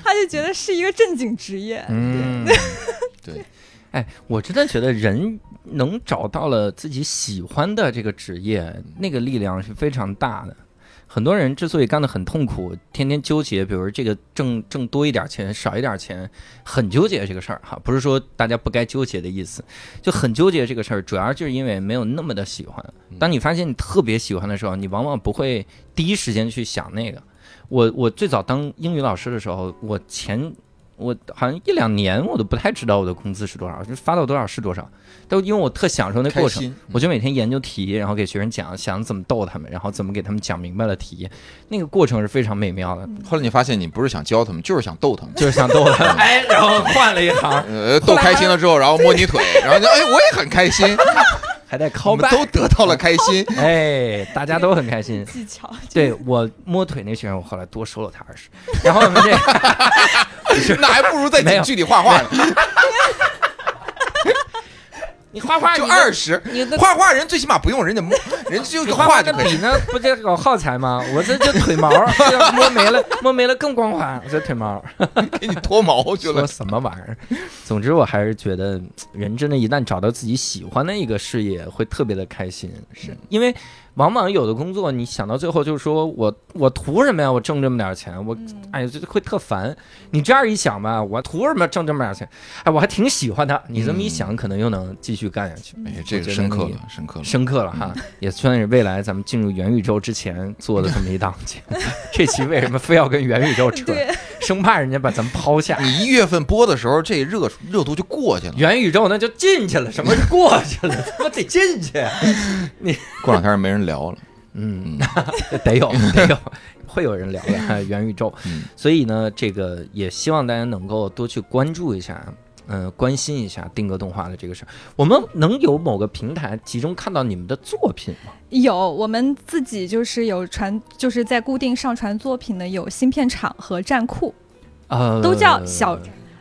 Speaker 5: 他就觉得是一个正经职业。
Speaker 1: 嗯，
Speaker 4: 对。
Speaker 1: 哎，我真的觉得人能找到了自己喜欢的这个职业，那个力量是非常大的。很多人之所以干得很痛苦，天天纠结，比如这个挣挣多一点钱，少一点钱，很纠结这个事儿哈。不是说大家不该纠结的意思，就很纠结这个事儿，主要就是因为没有那么的喜欢。当你发现你特别喜欢的时候，你往往不会第一时间去想那个。我我最早当英语老师的时候，我前我好像一两年我都不太知道我的工资是多少，就发到多少是多少，都因为我特享受那过程。我就每天研究题，然后给学生讲，想怎么逗他们，然后怎么给他们讲明白了题，那个过程是非常美妙的，
Speaker 4: 后来你发现你不是想教他们，就是想逗他们。
Speaker 1: 就是想逗他们。哎，然后换了一行，
Speaker 4: 呃，逗开心了之后，然后摸你腿，然后就哎，我也很开心，
Speaker 1: 还得
Speaker 4: 我
Speaker 1: call
Speaker 4: 们
Speaker 1: back，
Speaker 4: 都得到了开心。
Speaker 1: 哎，大家都很开心。
Speaker 5: 技巧，
Speaker 1: 对我摸腿那学员，我后来多收了他二十。然后我们这
Speaker 4: 那还不如在景区里画画呢，
Speaker 1: 你画画
Speaker 4: 就
Speaker 1: 你
Speaker 4: 二十。
Speaker 1: 你
Speaker 4: 画画人最起码不用人家摸，人家就
Speaker 1: 你画画
Speaker 4: 画就可以。
Speaker 1: 跟笔呢，不得搞耗材吗？我这就腿毛，摸没了，摸没了更光滑。我这腿毛
Speaker 4: 给你脱毛去
Speaker 1: 说
Speaker 4: 了。
Speaker 1: 什么玩意儿？总之，我还是觉得人真的，一旦找到自己喜欢的一个事业，会特别的开心。是因为往往有的工作，你想到最后就是说我我图什么呀？我挣这么点钱，我
Speaker 5: 嗯
Speaker 1: 哎呀，这会特烦。你这样一想吧，我图什么挣这么点钱？哎，我还挺喜欢他。你这么一想，可能又能继续干下去。
Speaker 4: 哎，这深刻了，深刻了。
Speaker 1: 深刻了哈，也算是未来咱们进入元宇宙之前做的这么一档节目。这期为什么非要跟元宇宙扯？
Speaker 5: 对，
Speaker 1: 生怕人家把咱们抛下。
Speaker 4: 你一月份播的时候，这热热度就过去了。
Speaker 1: 元宇宙那就进去了，什么是过去了？他妈得进去。
Speaker 4: 你 过两天没人聊了。
Speaker 1: 嗯，得有得有，会有人聊的元宇宙。
Speaker 4: 嗯
Speaker 1: 所以呢，这个也希望大家能够多去关注一下。嗯，关心一下定格动画的这个事儿，我们能有某个平台集中看到你们的作品吗？
Speaker 5: 有我们自己就是有传，就是在固定上传作品的有芯片厂和站库
Speaker 1: 呃，
Speaker 5: 都叫小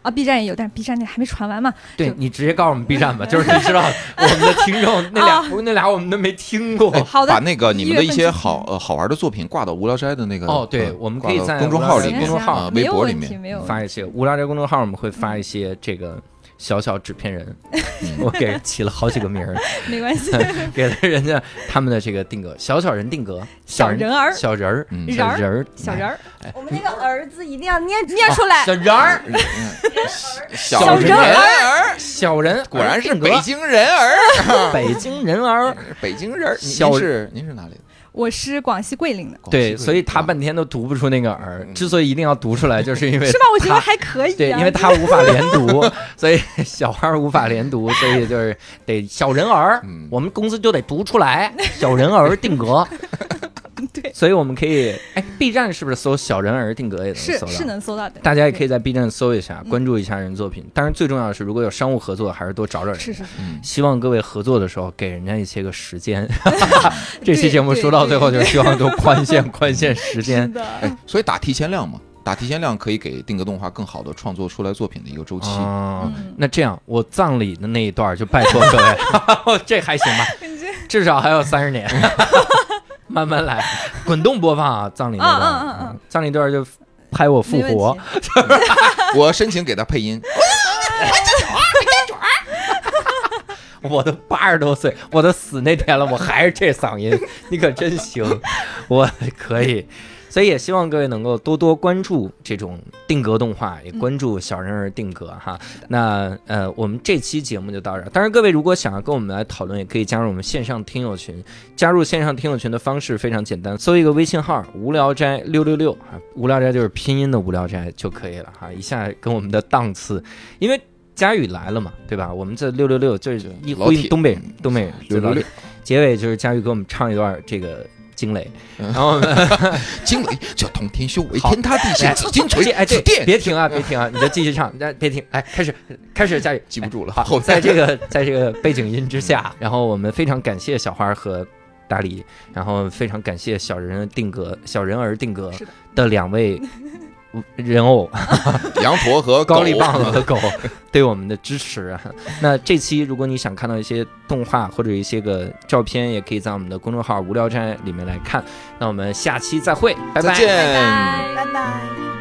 Speaker 5: 啊，B 站也有，但是 B 站那还没传完嘛。
Speaker 1: 对你直接告诉我们 B 站吧，就是你知道 我们的听众 那俩、
Speaker 5: 哦
Speaker 1: 那俩我们都没听过。
Speaker 4: 哎
Speaker 5: 好的
Speaker 4: 把那个你们的一些好呃好玩的作品挂到无聊斋的那个
Speaker 1: 哦对
Speaker 4: 呃
Speaker 1: 我们可以在
Speaker 4: 公众号里
Speaker 1: 公众号
Speaker 4: 啊，微博里面
Speaker 1: 发一些无聊斋公众号，我们会发一些这个小小纸片人，
Speaker 4: 嗯。
Speaker 1: 我给人起了好几个名儿，
Speaker 5: 没关系，
Speaker 1: 给了人家他们的这个定格，小小人定格，
Speaker 5: 小人儿。
Speaker 1: 小人儿，
Speaker 4: 嗯。
Speaker 1: 小人儿，
Speaker 5: 小人儿。
Speaker 6: 我们那个儿子一定要念
Speaker 5: 念出来。
Speaker 1: 小，人儿，
Speaker 4: 小
Speaker 1: 人
Speaker 4: 儿，
Speaker 1: 小人，
Speaker 4: 果然是北京人儿，
Speaker 1: 北京人儿。
Speaker 4: 北京人儿。
Speaker 1: 小
Speaker 4: 您是您是哪里的？
Speaker 5: 我是广西桂林的，
Speaker 1: 对，所以他
Speaker 4: 啊
Speaker 1: 半天都读不出那个儿。
Speaker 4: 嗯
Speaker 1: 之所以一定要读出来，就是因为
Speaker 5: 是吗？我觉得还可以、啊。
Speaker 1: 对，因为他无法连读，所以小孩儿无法连读，所以就是得小人儿。
Speaker 4: 嗯
Speaker 1: 我们公司就得读出来，小人儿定格。
Speaker 5: 对
Speaker 1: 所以我们可以，哎，B 站是不是搜小人儿定格也能搜到？
Speaker 5: 是是能搜到的。
Speaker 1: 大家也可以在 B 站搜一下，
Speaker 5: 嗯
Speaker 1: 关注一下人作品。当然，最重要的是，如果有商务合作，还是多找找人。
Speaker 5: 是是
Speaker 1: 希望各位合作的时候给人家一些个时间。这期节目说到最后，就是希望都宽限 宽限时间。
Speaker 5: 的。
Speaker 4: 哎，所以打提前量嘛，打提前量可以给定格动画更好的创作出来作品的一个周期。
Speaker 1: 哦，
Speaker 5: 嗯
Speaker 1: 那这样，我葬礼的那一段就拜托各位，这还行吧？至少还有三十年，慢慢来，滚动播放啊！葬礼那段，
Speaker 5: 嗯嗯嗯。嗯
Speaker 1: 葬礼段就拍我复活。
Speaker 5: 题，
Speaker 4: 我申请给他配音，
Speaker 1: 我都八十多岁，我都死那天了，我还是这嗓音，你可真行，我可以。所以也希望各位能够多多关注这种定格动画，也关注小人儿定格哈。那呃，我们这期节目就到这儿。当然，各位如果想要跟我们来讨论，也可以加入我们线上听友群。加入线上听友群的方式非常简单，搜一个微信号“无聊斋六六六”啊，无聊斋就是拼音的无聊斋就可以了哈。一下跟我们的档次，因为佳宇来了嘛，对吧？我们这六六六就是一
Speaker 4: 老铁
Speaker 1: 呼应东北人，东北人
Speaker 4: 六六六，
Speaker 1: 结尾就是佳宇给我们唱一段这个惊雷，
Speaker 4: 嗯。
Speaker 1: 然后
Speaker 4: 惊雷？叫通天修为，天塌地陷，紫金锤，
Speaker 1: 哎，对，别停啊，别停啊，你再继续唱，那，别停，哎，开始，开始，佳宇，
Speaker 4: 记不住了。
Speaker 1: 好，在这个在这个背景音之下，然后我们非常感谢小花和大力，然后非常感谢小人定格、小人儿定格
Speaker 5: 的
Speaker 1: 两位 人偶
Speaker 4: 羊驼和
Speaker 1: 高丽棒子和狗 对我们的支持啊。那这期如果你想看到一些动画或者一些个照片，也可以在我们的公众号“无聊斋”里面来看。那我们下期再会，拜拜。
Speaker 4: 再见。
Speaker 5: 拜
Speaker 6: 拜拜。